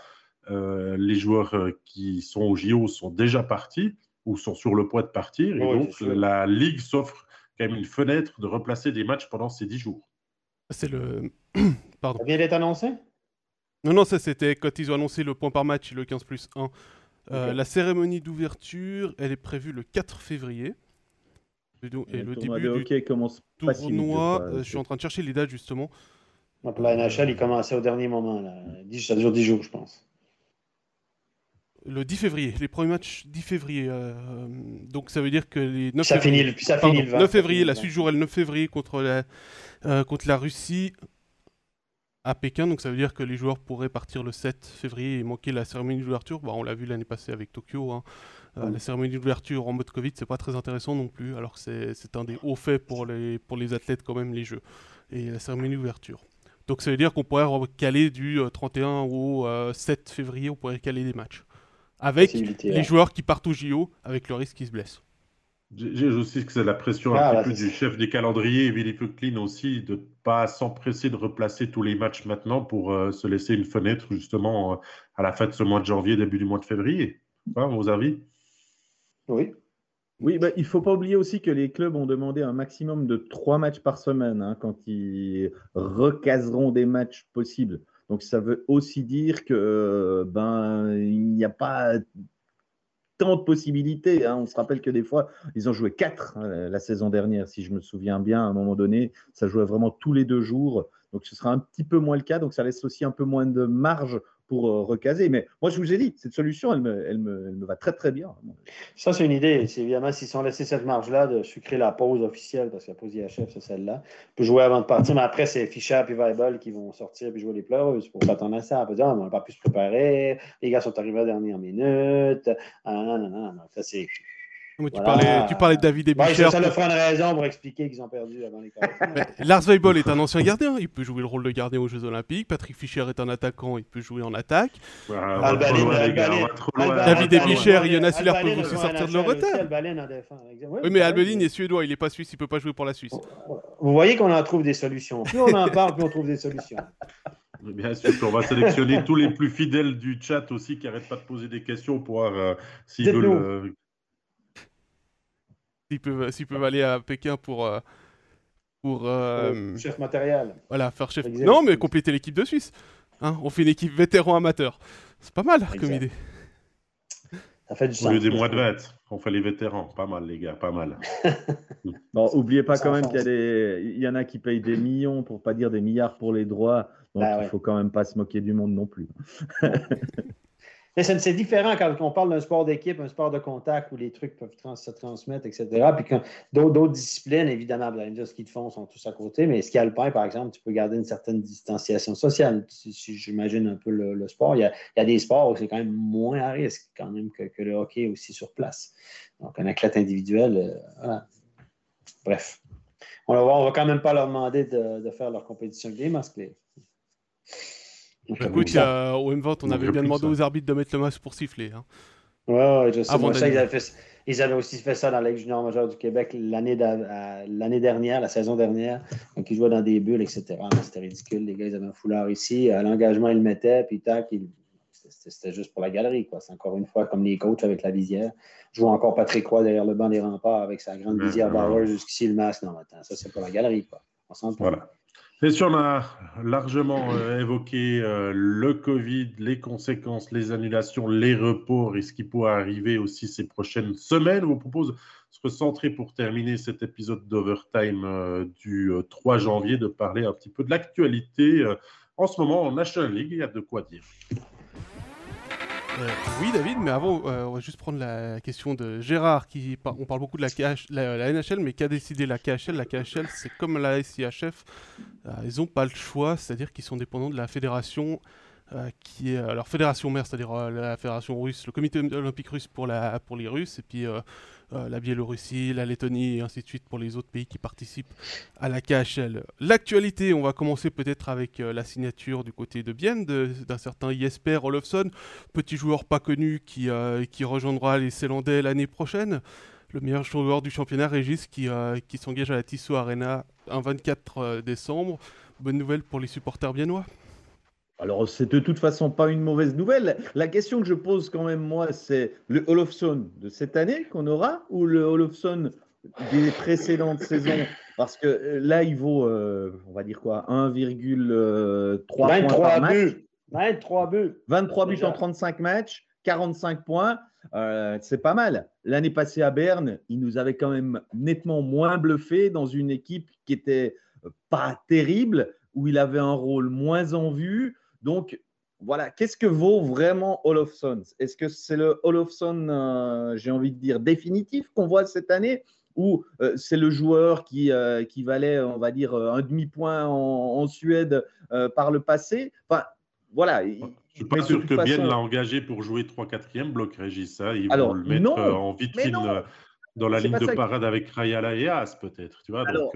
euh, les joueurs euh, qui sont au JO sont déjà partis ou sont sur le point de partir. Et donc, la Ligue s'offre quand même une fenêtre de replacer des matchs pendant ces 10 jours. C'est le. Pardon. Ça vient d'être annoncé? Non, non, ça c'était quand ils ont annoncé le point par match et le 15 plus 1. Euh. La cérémonie d'ouverture, elle est prévue le 4 février. Et, donc- et le tournoi début de du hockey commence pas si tournoi, euh, je suis en train de chercher les dates justement. Pour la NHL, il commençait au dernier moment. Là. Dix- Ça dure 10 jours, je pense. Le 10 février, les premiers matchs 10 février. euh, donc ça veut dire que les 9 Ça février, finit, le- ça pardon, finit le 20. 9 ça février, la le suite 20. jouera le 9 février contre la, euh, contre la Russie à Pékin. Donc ça veut dire que les joueurs pourraient partir le 7 février et manquer la cérémonie d'ouverture. Bon, on l'a vu l'année passée avec Tokyo. hein. Euh. La cérémonie d'ouverture en mode Covid, c'est pas très intéressant non plus, alors que c'est un des hauts faits pour les, pour les athlètes quand même, les Jeux. Et la cérémonie d'ouverture. Donc ça veut dire qu'on pourrait recaler du euh, 31 au euh, 7 février, on pourrait caler des matchs. Avec les joueurs qui partent au JO, avec le risque qu'ils se blessent. J'ai aussi que c'est la pression Ah, un là, petit peu du ça. chef des calendriers, Willy Pucklin aussi, de ne pas s'empresser de replacer tous les matchs maintenant pour euh, se laisser une fenêtre justement euh, à la fin de ce mois de janvier, début du mois de février. Hein, vos avis Oui. Oui, bah, il ne faut pas oublier aussi que les clubs ont demandé un maximum de trois matchs par semaine hein, quand ils recaseront des matchs possibles. Donc ça veut aussi dire que euh, ben il n'y a pas tant de possibilités. hein. On se rappelle que des fois, ils ont joué quatre hein, la saison dernière, si je me souviens bien. À un moment donné, ça jouait vraiment tous les deux jours. Donc ce sera un petit peu moins le cas. Donc ça laisse aussi un peu moins de marge pour euh, recaser. Mais moi, je vous ai dit, cette solution, elle me, elle me, va très très bien. Ça, c'est une idée. C'est évidemment, s'ils sont laissés cette marge-là de sucrer la pause officielle, parce que la pause IHF, c'est celle-là, peut jouer avant de partir, mais après, c'est Fischer et Weibel qui vont sortir et jouer les pleureuses pour s'attendre à ça. On peut dire, ah, on n'a pas pu se préparer, les gars sont arrivés à la dernière minute. Ah. Ça, c'est. Mais tu, Voilà. parlais, tu parlais de David Ouais, Ebicher. ça, ça leur fera une raison pour expliquer qu'ils ont perdu avant les Lars Weibel est un ancien gardien, il peut jouer le rôle de gardien aux Jeux Olympiques. Patrick Fischer est un attaquant, il peut jouer en attaque. Loin, David Albaline, Ebicher, Albaline, Jonas Hiller Albaline peuvent aussi en sortir de leur retard. En. Oui, mais Albelin est suédois, il n'est pas suisse, il peut pas jouer pour la Suisse. Vous voyez qu'on en trouve des solutions. Plus on en parle, plus on trouve des solutions. Bien sûr, on va sélectionner tous les plus fidèles du chat aussi qui n'arrêtent pas de poser des questions pour voir euh, s'ils veulent. Euh, s'ils peuvent, peuvent, aller à Pékin pour. Euh, pour chef matériel. Voilà, faire chef. Non, mais compléter l'équipe de Suisse. Hein, on fait une équipe vétéran amateur. C'est pas mal comme idée. Ça fait du Au lieu des mois de 20, on fait les vétérans. Pas mal, les gars, pas mal. bon, oubliez pas quand même qu'il y, a des... il y en a qui payent des millions, pour pas dire des milliards pour les droits. Donc, bah il ne faut quand même pas se moquer du monde non plus. c'est différent quand on parle d'un sport d'équipe, un sport de contact où les trucs peuvent se transmettre, etc. Puis d'autres disciplines, évidemment, dire ce qu'ils font sont tous à côté, mais ski alpin, par exemple, tu peux garder une certaine distanciation sociale. Si, j'imagine un peu le, sport, il y, a, des sports où c'est quand même moins à risque quand même que, le hockey aussi sur place. Donc, un athlète individuel, euh, voilà. Bref. On va, va quand même pas leur demander de, faire leur compétition avec des masques. Écoute, au M20, on avait bien demandé aux arbitres de mettre le masque pour siffler. Hein. Ouais, je sais. ils, avaient aussi fait ça dans la Ligue junior majeure du Québec l'année dernière, la saison dernière, quand ils jouaient dans des bulles, etc. C'était ridicule. Les gars, ils avaient un foulard ici. À l'engagement, ils le mettaient, puis tac, c'était juste pour la galerie. C'est encore une fois comme les coachs avec la visière. Je vois encore Patrick Roy derrière le banc des remparts avec sa grande visière Bauer jusqu'ici, le masque. Non, attends, ça, c'est pour la galerie. Quoi. On voilà. Bien sûr, on a largement euh, évoqué euh, le Covid, les conséquences, les annulations, les reports et ce qui pourrait arriver aussi ces prochaines semaines. Je vous propose de se recentrer pour terminer cet épisode d'Overtime euh, du 3 janvier, de parler un petit peu de l'actualité en ce moment en National League. Il y a de quoi dire. Euh, oui, David, mais avant, euh, on va juste prendre la question de Gérard. Qui, on parle beaucoup de la, la, NHL, mais qui a décidé la KHL La KHL, c'est comme la SIHF. Euh, ils n'ont pas le choix, c'est-à-dire qu'ils sont dépendants de la fédération. Qui est leur fédération mère, c'est-à-dire la fédération russe, le comité olympique russe pour, les Russes, et puis euh, la Biélorussie, la Lettonie et ainsi de suite pour les autres pays qui participent à la KHL. L'actualité, on va commencer peut-être avec euh, la signature du côté de Bienne d'un certain Jesper Olofsson, petit joueur pas connu qui, euh, rejoindra les Célandais l'année prochaine. Le meilleur joueur du championnat, Régis, qui, qui s'engage à la Tissot Arena un 24 décembre. Bonne nouvelle pour les supporters biennois alors, c'est de toute façon pas une mauvaise nouvelle. La question que je pose quand même, moi, c'est le Olofsson de cette année qu'on aura ou le Olofsson des précédentes saisons? Parce que euh, là, il vaut, euh, on va dire quoi, 1,3 points par match. 23 buts. 23 buts en 35 matchs, 45 points. Euh, c'est pas mal. L'année passée à Berne, il nous avait quand même nettement moins bluffé dans une équipe qui était pas terrible, où il avait un rôle moins en vue. Donc, voilà, qu'est-ce que vaut vraiment Olofsson Est-ce que c'est le Olofsson, euh, j'ai envie de dire, définitif qu'on voit cette année? Ou euh, c'est le joueur qui, euh, qui valait, on va dire, un demi-point en, Suède par le passé? Enfin, voilà. Je ne suis pas sûr que façon... l'a engagé pour jouer 3-4e bloc, Régis. Hein. Ils vont le mettre en vitrine dans la ligne de parade avec Rayala et As, peut-être. Tu vois, donc,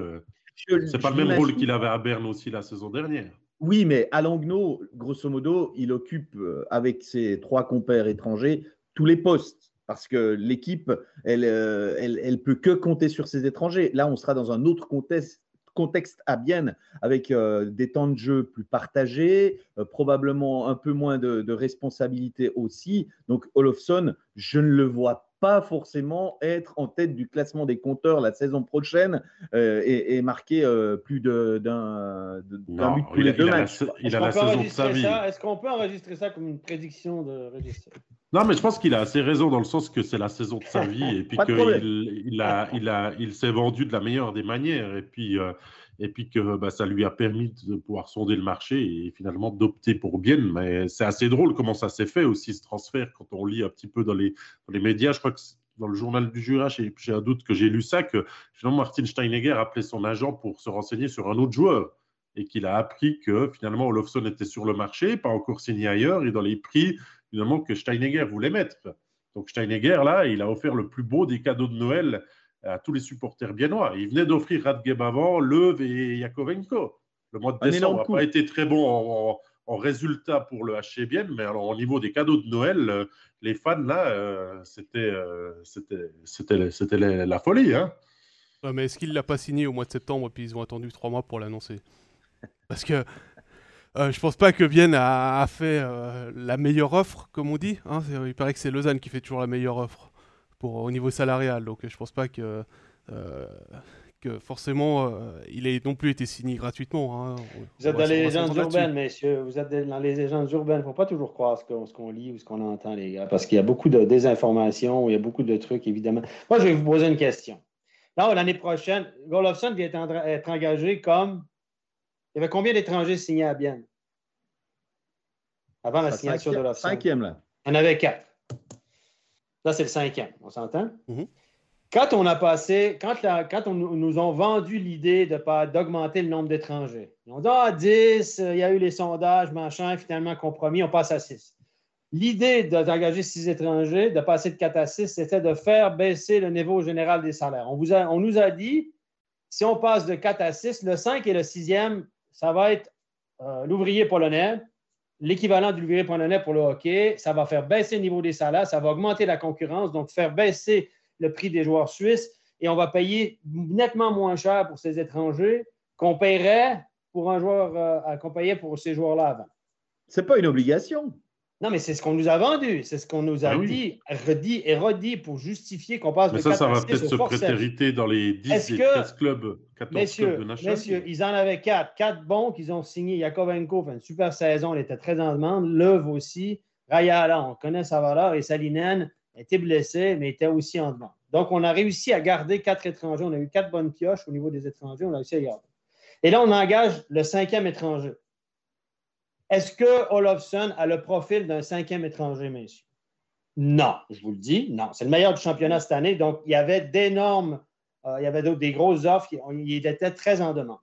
c'est pas le même rôle qu'il avait à Berne aussi la saison dernière. Oui, mais à Langnau, grosso modo, il occupe euh, avec ses trois compères étrangers tous les postes parce que l'équipe, elle, euh, elle, peut que compter sur ses étrangers. Là, on sera dans un autre contexte, contexte à Bienne avec euh, des temps de jeu plus partagés, probablement un peu moins de, de responsabilité aussi. Donc, Olofsson, je ne le vois pas forcément être en tête du classement des compteurs la saison prochaine euh, et, marquer euh, plus d'un but tous les deux matchs. il a la saison de sa vie. Est-ce qu'on peut enregistrer ça comme une prédiction de registre Non, mais je pense qu'il a assez raison dans le sens que c'est la saison de sa vie et puis qu'il il, a, il, a, il s'est vendu de la meilleure des manières. Et puis, euh, et puis que bah, ça lui a permis de pouvoir sonder le marché et finalement d'opter pour bien. Mais c'est assez drôle comment ça s'est fait aussi ce transfert quand on lit un petit peu dans les, médias. Je crois que dans le journal du Jura, j'ai un doute que j'ai lu ça, que finalement Martin Steinegger a appelé son agent pour se renseigner sur un autre joueur et qu'il a appris que finalement Olofsson était sur le marché, pas encore signé ailleurs, et dans les prix finalement que Steinegger voulait mettre. Donc Steinegger, là, il a offert le plus beau des cadeaux de Noël à tous les supporters biennois. Il venait d'offrir Radgeb avant, Löw et Yakovenko. Le mois de décembre n'a pas été très bon en, résultat pour le HC Bienne, mais alors au niveau des cadeaux de Noël, euh, les fans là, euh, euh, c'était c'était la, folie. Hein. mais est-ce qu'il l'a pas signé au mois de septembre et puis ils ont attendu trois mois pour l'annoncer? Parce que euh, je pense pas que Vienne a, fait euh, la meilleure offre, comme on dit. Hein. il paraît que c'est Lausanne qui fait toujours la meilleure offre pour, au niveau salarial. Donc je pense pas que, euh, que forcément il ait non plus été signé gratuitement. Hein. Vous êtes dans les légendes urbaines, messieurs. Vous êtes dans les légendes urbaines. Il ne faut pas toujours croire ce qu'on, lit ou ce qu'on entend, les gars, parce qu'il y a beaucoup de désinformations, il y a beaucoup de trucs, évidemment. Moi, je vais vous poser une question. Là, l'année prochaine, Golofsson vient être engagé comme il y avait combien d'étrangers signés à Bienne? Avant la signature de la Cinquième, là. Il y en avait quatre. Là, c'est le cinquième. On s'entend? Mm-hmm. Quand on a passé, quand, quand on, nous ont vendu l'idée d'augmenter le nombre d'étrangers, ils ont dit Ah, 10, il y a eu les sondages, machin, finalement compromis, on passe à 6. L'idée d'engager six étrangers, de passer de 4 à 6, c'était de faire baisser le niveau général des salaires. On, vous on nous a dit si on passe de 4 à 6, le 5 et le 6e ça va être euh, l'ouvrier polonais, l'équivalent l'ouvrier polonais pour le hockey. Ça va faire baisser le niveau des salaires, ça va augmenter la concurrence, donc faire baisser le prix des joueurs suisses et on va payer nettement moins cher pour ces étrangers qu'on paierait pour un joueur, euh, qu'on payait pour ces joueurs-là avant. Ce n'est pas une obligation. Non, mais c'est ce qu'on nous a vendu. C'est ce qu'on nous a ben dit, redit et redit pour justifier qu'on passe mais de ça, ça va peut-être se prétériter dans les 10 et 13 clubs, 14 messieurs, clubs de National. Messieurs, ils en avaient 4. 4 bons qu'ils ont signé. Yakovenko fait une super saison. Il était très en demande. Leuve aussi. Rayala, on connaît sa valeur. Et Salinen était blessé, mais était aussi en demande. Donc, on a réussi à garder 4 étrangers. On a eu 4 bonnes pioches au niveau des étrangers. On a réussi à garder. Et là, on engage le cinquième étranger. Est-ce que Olofsson a le profil d'un cinquième étranger, messieurs? Non, je vous le dis, non. C'est le meilleur du championnat cette année, donc il y avait d'énormes, euh, il y avait des grosses offres, il était très en demande.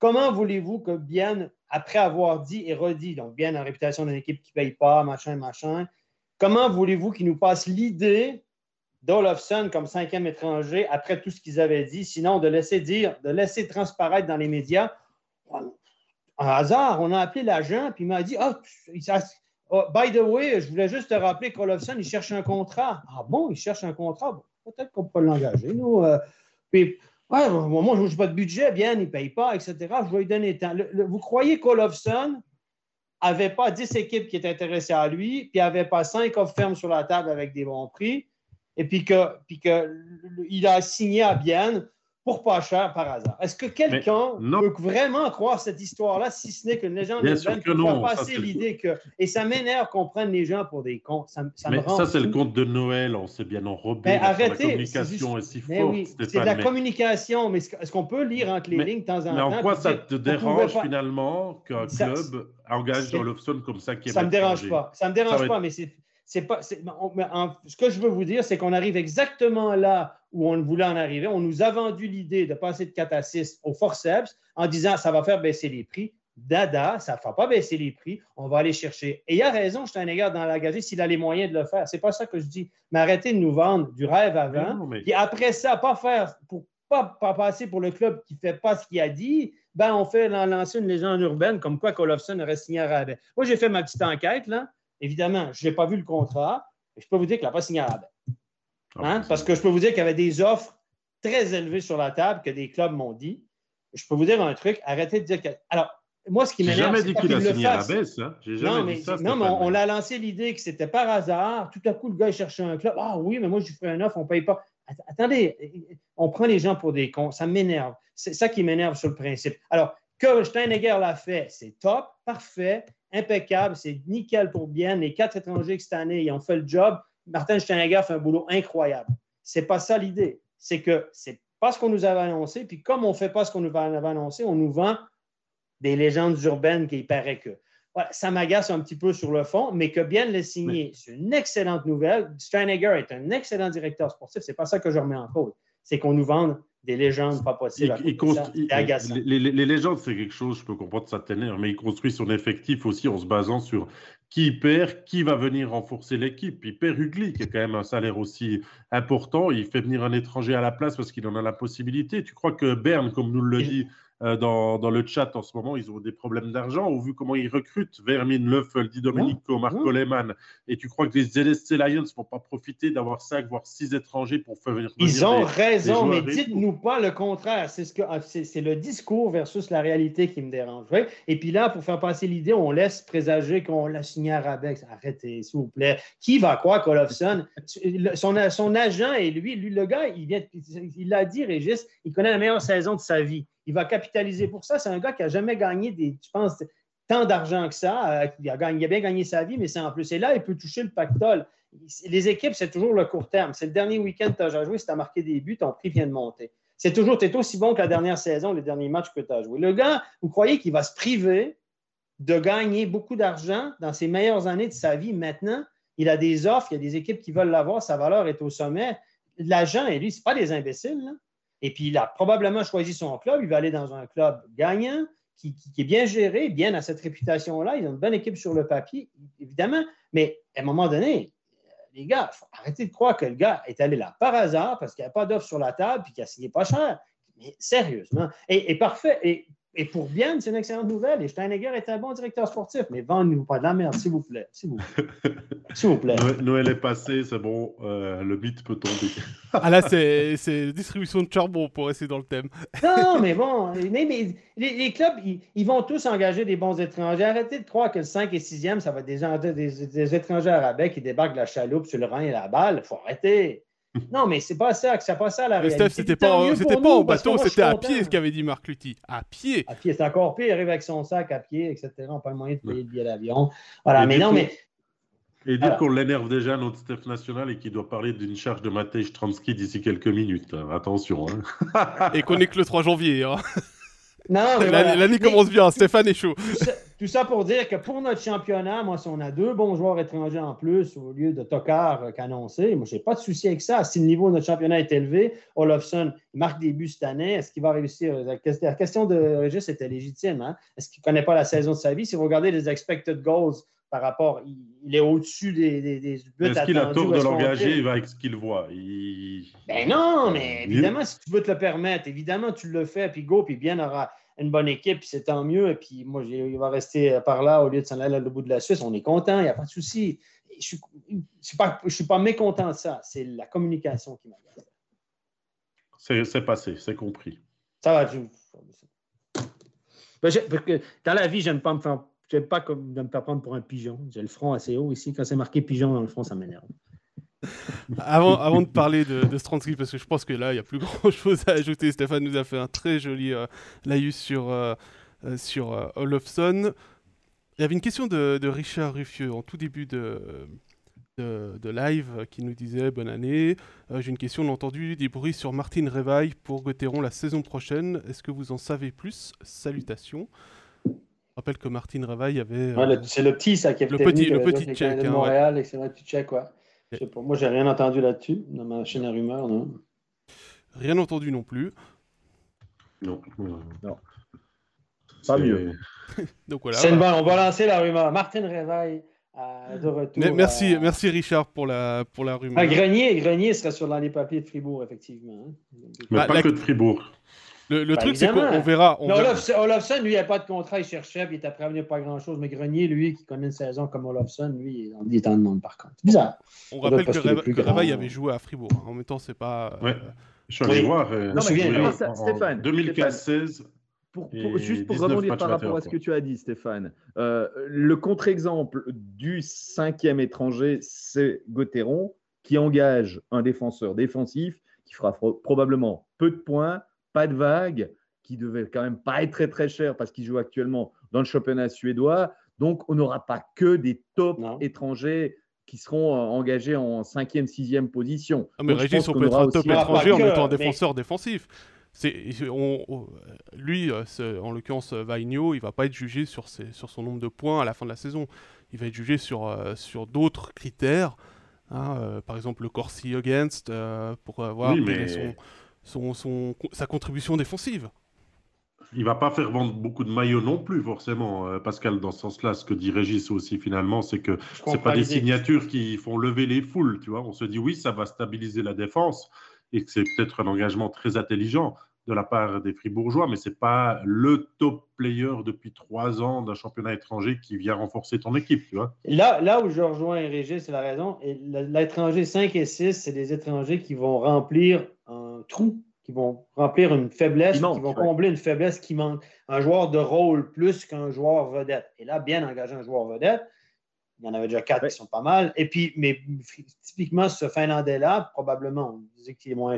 Comment voulez-vous que Bien, après avoir dit et redit, donc Bien en réputation d'une équipe qui ne paye pas, machin, machin, comment voulez-vous qu'il nous passe l'idée d'Olofsson comme cinquième étranger après tout ce qu'ils avaient dit, sinon de laisser dire, de laisser transparaître dans les médias, un hasard, on a appelé l'agent, puis il m'a dit Ah, oh, by the way, je voulais juste te rappeler qu'Olofsson, il cherche un contrat. Ah bon, il cherche un contrat? Peut-être qu'on peut l'engager, nous. Euh. puis, ouais, moi, je n'ai pas de budget, bien, il ne paye pas, etc. Je vais lui donner le temps. vous croyez qu'Olofsson n'avait pas 10 équipes qui étaient intéressées à lui, puis n'avait pas 5 offres fermes sur la table avec des bons prix, et puis qu'il puis que, il a signé à Bienne pour pas cher par hasard. Est-ce que quelqu'un peut vraiment croire cette histoire-là, si ce n'est que les gens Bien sûr que non. passer l'idée que. Et ça m'énerve qu'on prenne les gens pour des cons. Ça, ça mais ça, c'est le conte de Noël. On s'est bien enrobé. Mais arrêtez. La communication est si forte. Oui, c'est de la communication. Mais est-ce qu'on peut lire entre les lignes de temps en temps? Mais en quoi ça te dérange finalement qu'un club engage Olofsson comme ça qui est Ça ne me dérange pas. Ça ne me dérange pas, mais c'est pas, ce que je veux vous dire, c'est qu'on arrive exactement là où on voulait en arriver. On nous a vendu l'idée de passer de 4 à 6 au forceps en disant ça va faire baisser les prix. Dada, ça ne fera pas baisser les prix, on va aller chercher. Et il a raison, je un égard dans la gazette, s'il a les moyens de le faire. C'est pas ça que je dis. Mais arrêtez de nous vendre du rêve avant. Et après ça, pas faire, pour pas, pas passer pour le club qui ne fait pas ce qu'il a dit, ben on fait lancer une légende urbaine comme quoi Colofson aurait signé à rabais. Moi, j'ai fait ma petite enquête, là. Évidemment, je n'ai pas vu le contrat, mais je peux vous dire qu'il n'a pas signé à rabais. Ah, hein? Parce que je peux vous dire qu'il y avait des offres très élevées sur la table que des clubs m'ont dit. Je peux vous dire un truc, arrêtez de dire que. Alors, moi, ce qui m'énerve. jamais dit qu'il a signé à rabais, ça. non, mais, non, mais on, l'a lancé l'idée que c'était par hasard. Tout à coup, le gars, il cherchait un club. Ah oui, mais moi, je lui ferai un offre, on ne paye pas. Attendez, on prend les gens pour des cons. Ça m'énerve. C'est ça qui m'énerve sur le principe. Alors, que Steinegger l'a fait, c'est top, parfait impeccable, c'est nickel pour bien. Les quatre étrangers que cette année, ils ont fait le job. Martin Steinegger fait un boulot incroyable. C'est pas ça l'idée. C'est que c'est pas ce qu'on nous avait annoncé. Puis comme on ne fait pas ce qu'on nous avait annoncé, on nous vend des légendes urbaines qui paraît que. ça m'agace un petit peu sur le fond, mais que bien le signer, c'est une excellente nouvelle. Steinegger est un excellent directeur sportif. C'est pas ça que je remets en cause. C'est qu'on nous vende des légendes pas possibles. les, légendes, c'est quelque chose, je peux comprendre ça ténère, mais il construit son effectif aussi en se basant sur qui perd, qui va venir renforcer l'équipe. Il perd Ugly, qui a quand même un salaire aussi important. Il fait venir un étranger à la place parce qu'il en a la possibilité. Tu crois que Berne, comme nous le dit dans, dans, le chat en ce moment, ils ont des problèmes d'argent. Au vu comment ils recrutent Vermin, Leufel, Di Domenico, Marco Lehmann, et tu crois que les LSC Lions ne vont pas profiter d'avoir 5 voire 6 étrangers pour faire venir Ils ont raison, mais dites-nous pas le contraire. C'est ce que ah, c'est le discours versus la réalité qui me dérange. Et puis là, pour faire passer l'idée, on laisse présager qu'on l'a signé à Rabex. Arrêtez, s'il vous plaît. Qui va croire qu'Olofsson, son, son agent et lui, lui, le gars, il vient, il l'a dit, Régis, il connaît la meilleure saison de sa vie. Il va capitaliser pour ça. C'est un gars qui n'a jamais gagné des, je pense, tant d'argent que ça. Euh, il, a bien gagné sa vie, mais c'est en plus. Et là, il peut toucher le pactole. Les équipes, c'est toujours le court terme. C'est le dernier week-end que tu as joué, si tu as marqué des buts, ton prix vient de monter. C'est toujours, tu es aussi bon que la dernière saison, les derniers matchs que tu as joué. Le gars, vous croyez qu'il va se priver de gagner beaucoup d'argent dans ses meilleures années de sa vie maintenant? Il a des offres, il y a des équipes qui veulent l'avoir, sa valeur est au sommet. L'agent, lui, ce pas des imbéciles. Là. Et puis, il a probablement choisi son club. Il va aller dans un club gagnant, qui, est bien géré, bien à cette réputation-là. Il a une bonne équipe sur le papier, évidemment. Mais à un moment donné, les gars, faut arrêter de croire que le gars est allé là par hasard parce qu'il n'y a pas d'offre sur la table et qu'il a signé pas cher. Mais sérieusement. Et, et parfait. Et pour bien, c'est une excellente nouvelle. Et Steinegger est un bon directeur sportif. Mais vendez-nous pas de la merde, s'il vous plaît. S'il vous plaît. S'il vous plaît. Noël est passé, c'est bon. Euh, le beat peut tomber. ah là, c'est distribution de charbon pour rester dans le thème. non, mais bon. Mais, les, clubs, ils, vont tous engager des bons étrangers. Arrêtez de croire que le 5 et 6e, ça va être des, des, des étrangers arabais qui débarquent de la chaloupe sur le Rhin et la balle. Il faut arrêter. Non, mais c'est pas ça, c'est pas ça la réalité. Steph, c'était pas, c'était pas en bateau, c'était à pied ce qu'avait dit Marc Lutti. À pied. À pied, c'est encore pire. Il arrive avec son sac à pied, etc. On n'a pas le moyen de payer le billet d'avion. Voilà, mais non, mais. Et dire qu'on l'énerve déjà, notre Steph national, et qu'il doit parler d'une charge de Matej Transky d'ici quelques minutes. Attention. Hein. et qu'on est que le 3 janvier. Hein. Non, L'année commence bien, Stéphane est chaud. Tout ça, pour dire que pour notre championnat, moi, si on a deux bons joueurs étrangers en plus au lieu de Tokar euh, qu'annoncé, moi, je n'ai pas de souci avec ça. Si le niveau de notre championnat est élevé, Olofsson marque des buts cette année, est-ce qu'il va réussir? La question de Régis était légitime. Hein? Est-ce qu'il ne connaît pas la saison de sa vie? Si vous regardez les expected goals par rapport, il, est au-dessus des, des, des buts Est-ce qu'il a tort de l'engager avec ce qu'il voit? Ben non, mais évidemment, si tu veux te le permettre, évidemment, tu le fais, puis go, puis bien aura une bonne équipe, puis c'est tant mieux. Et puis moi, il va rester par là au lieu de s'en aller au bout de la Suisse. On est content, il n'y a pas de souci. Je ne suis, pas, je suis pas mécontent de ça. C'est la communication qui m'agace. C'est passé, c'est compris. Ça va. Je... Ben, dans la vie, je n'aime pas me faire je pas comme de me faire prendre pour un pigeon. J'ai le front assez haut ici. Quand c'est marqué pigeon dans le front, ça m'énerve. avant, de parler de, de parce que je pense que là, il n'y a plus grand chose à ajouter. Stéphane nous a fait un très joli euh, laïus sur, euh, euh, sur Olofsson. Il y avait une question de, Richard Ruffieux en tout début de, live qui nous disait Bonne année. J'ai une question, on a entendu des bruits sur Martine Réveil pour Gauthieron la saison prochaine. Est-ce que vous en savez plus? Salutations. Je rappelle que Martine Réveil avait. c'est le petit, ça, qui a le petit, le petit tchèque. De hein, Montréal, et c'est le petit tchèque, quoi. Je sais pas, moi, j'ai rien entendu là-dessus, dans ma chaîne à rumeurs, non. Rien entendu non plus. Non. non. Pas mieux. Donc voilà. C'est bonne, on va lancer la rumeur. Martine Réveil. Euh, de retour. merci, merci Richard pour la, pour la rumeur. Ah, Grenier, Grenier sera sur dans les papiers de Fribourg, effectivement. Hein. Mais bah, pas que de Fribourg. Le, le ben, truc, c'est qu'on verra. On Olofsson, lui, il n'a pas de contrat, il cherchait, puis il était venir pas grand-chose. Mais Grenier, lui, qui connaît une saison comme Olofsson, lui, il est en demande par contre. Bizarre. On rappelle que Réveil avait joué à Fribourg. Hein. En même temps, c'est pas. Euh, ouais. Je suis allé voir. Euh, non, mais Stéphane. 2015-16. Pour, juste pour rebondir par rapport à ce que tu as dit, Stéphane, euh, le contre-exemple du cinquième étranger, c'est Gauthieron, qui engage un défenseur défensif qui fera probablement peu de points, pas de vague, qui devait quand même pas être très très cher parce qu'il joue actuellement dans le championnat suédois. Donc, on n'aura pas que des top étrangers qui seront euh, engagés en cinquième, sixième position. Ah, mais Régis, on peut être un top étranger en étant un défenseur défensif. lui, euh, en l'occurrence Vaigno, il va pas être jugé sur, sur, son nombre de points à la fin de la saison. Il va être jugé sur, euh, sur d'autres critères. Hein, par exemple, le Corsi Against, pour voir son, son, sa contribution défensive. Il va pas faire vendre beaucoup de maillots non plus, forcément, euh, Pascal, dans ce sens-là. Ce que dit Régis aussi, finalement, c'est que ce n'est pas des signatures qui font lever les foules. Tu vois On se dit, oui, ça va stabiliser la défense et que c'est peut-être un engagement très intelligent. de la part des Fribourgeois, mais ce n'est pas le top player depuis trois ans d'un championnat étranger qui vient renforcer ton équipe. Tu vois là, là où je rejoins Régis, c'est la raison. L'étranger 5 et 6, c'est des étrangers qui vont remplir un trou, qui vont remplir une faiblesse, qui, vont combler une faiblesse qui manque. Un joueur de rôle plus qu'un joueur vedette. Et là, bien engager un joueur vedette, il y en avait déjà quatre qui sont pas mal. Et puis, mais typiquement, ce Finlandais-là, probablement, on disait qu'il est moins.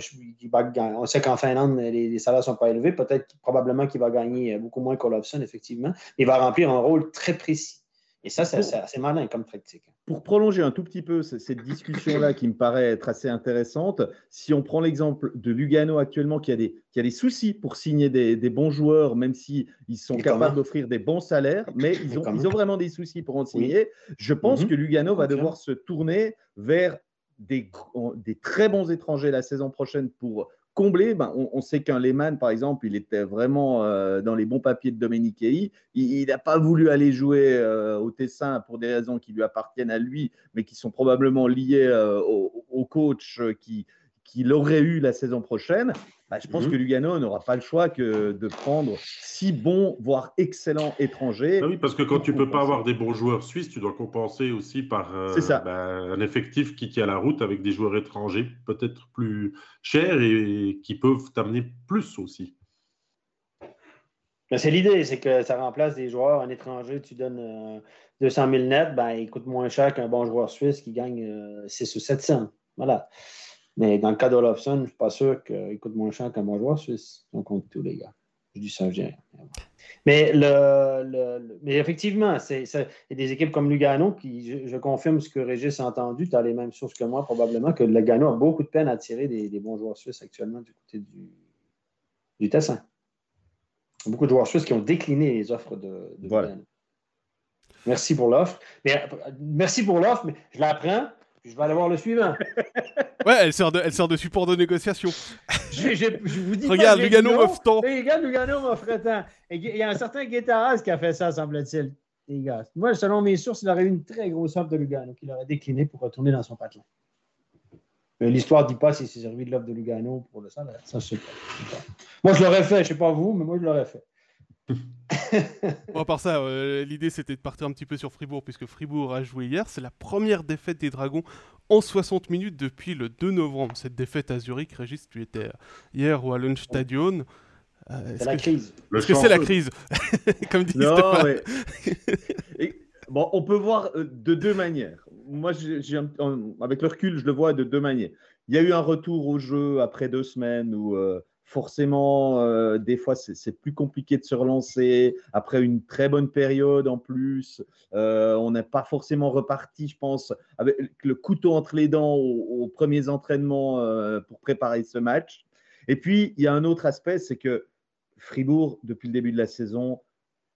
On sait qu'en Finlande, les, salaires ne sont pas élevés. Peut-être probablement qu'il va gagner beaucoup moins qu'Olofsson, effectivement. Il va remplir un rôle très précis. Et ça, c'est assez malin comme pratique. Pour prolonger un tout petit peu cette discussion-là qui me paraît être assez intéressante, si on prend l'exemple de Lugano actuellement qui a des, qui a des soucis pour signer des, bons joueurs, même s'ils sont capables d'offrir des bons salaires, mais ils ont, ils ont, vraiment des soucis pour en signer, je pense mhm. que Lugano va devoir se tourner vers des, des, très bons étrangers la saison prochaine pour comblé. Ben, on, sait qu'un Lehmann, par exemple, il était vraiment euh, dans les bons papiers de Dominique Il n'a pas voulu aller jouer euh, au Tessin pour des raisons qui lui appartiennent à lui, mais qui sont probablement liées euh, au, coach qui, qui l'aurait eu la saison prochaine, bah, je pense mhm. que Lugano n'aura pas le choix que de prendre six bons, voire excellents étrangers. Ah oui, parce que quand tu ne peux pas avoir des bons joueurs suisses, tu dois compenser aussi par euh, bah, un effectif qui tient la route avec des joueurs étrangers peut-être plus chers et, qui peuvent t'amener plus aussi. C'est l'idée, c'est que ça remplace des joueurs, un étranger, tu donnes 200 000 net, ben, il coûte moins cher qu'un bon joueur suisse qui gagne 6 euh, ou 700. Voilà. Mais dans le cas d'Olofsson, je ne suis pas sûr qu'il coûte moins cher qu'un bon joueur suisse. On compte tous les gars. Je dis ça, je dis rien. Mais, le, mais effectivement, il y a des équipes comme Lugano qui, je, confirme ce que Régis a entendu, tu as les mêmes sources que moi probablement, que Lugano a beaucoup de peine à tirer des, bons joueurs suisses actuellement du côté du, du Tessin. Beaucoup de joueurs suisses qui ont décliné les offres de, Lugano. Merci pour l'offre. Merci pour l'offre, mais je la prends je vais aller voir le suivant. ouais, elle sert de, elle sert de support de négociation. je, vous dis Regarde, Lugano m'offre tant. Regarde, Lugano m'offre tant. Il y a un certain Guetaras qui a fait ça, semble-t-il. Les gars. Moi, selon mes sources, il aurait eu une très grosse offre de Lugano qu'il aurait décliné pour retourner dans son patelin. L'histoire ne dit pas s'il s'est servi de l'offre de Lugano pour le salaire. Ça, je sais pas. Moi, je l'aurais fait. Je ne sais pas vous, mais moi, je l'aurais fait. Bon, à part ça, euh, l'idée c'était de partir un petit peu sur Fribourg, puisque Fribourg a joué hier. C'est la première défaite des Dragons en 60 minutes depuis le 2 novembre. Cette défaite à Zurich, Régis, tu étais hier au Hallenstadion. Euh, c'est la crise. Est-ce que c'est la crise Comme dit non, bon, on peut voir euh, de deux manières. Moi, avec le recul, je le vois de deux manières. Il y a eu un retour au jeu après deux semaines où forcément, euh, des fois, c'est plus compliqué de se relancer. Après une très bonne période en plus, euh, on n'est pas forcément reparti, je pense, avec le couteau entre les dents aux, premiers entraînements euh, pour préparer ce match. Et puis, il y a un autre aspect, c'est que Fribourg, depuis le début de la saison,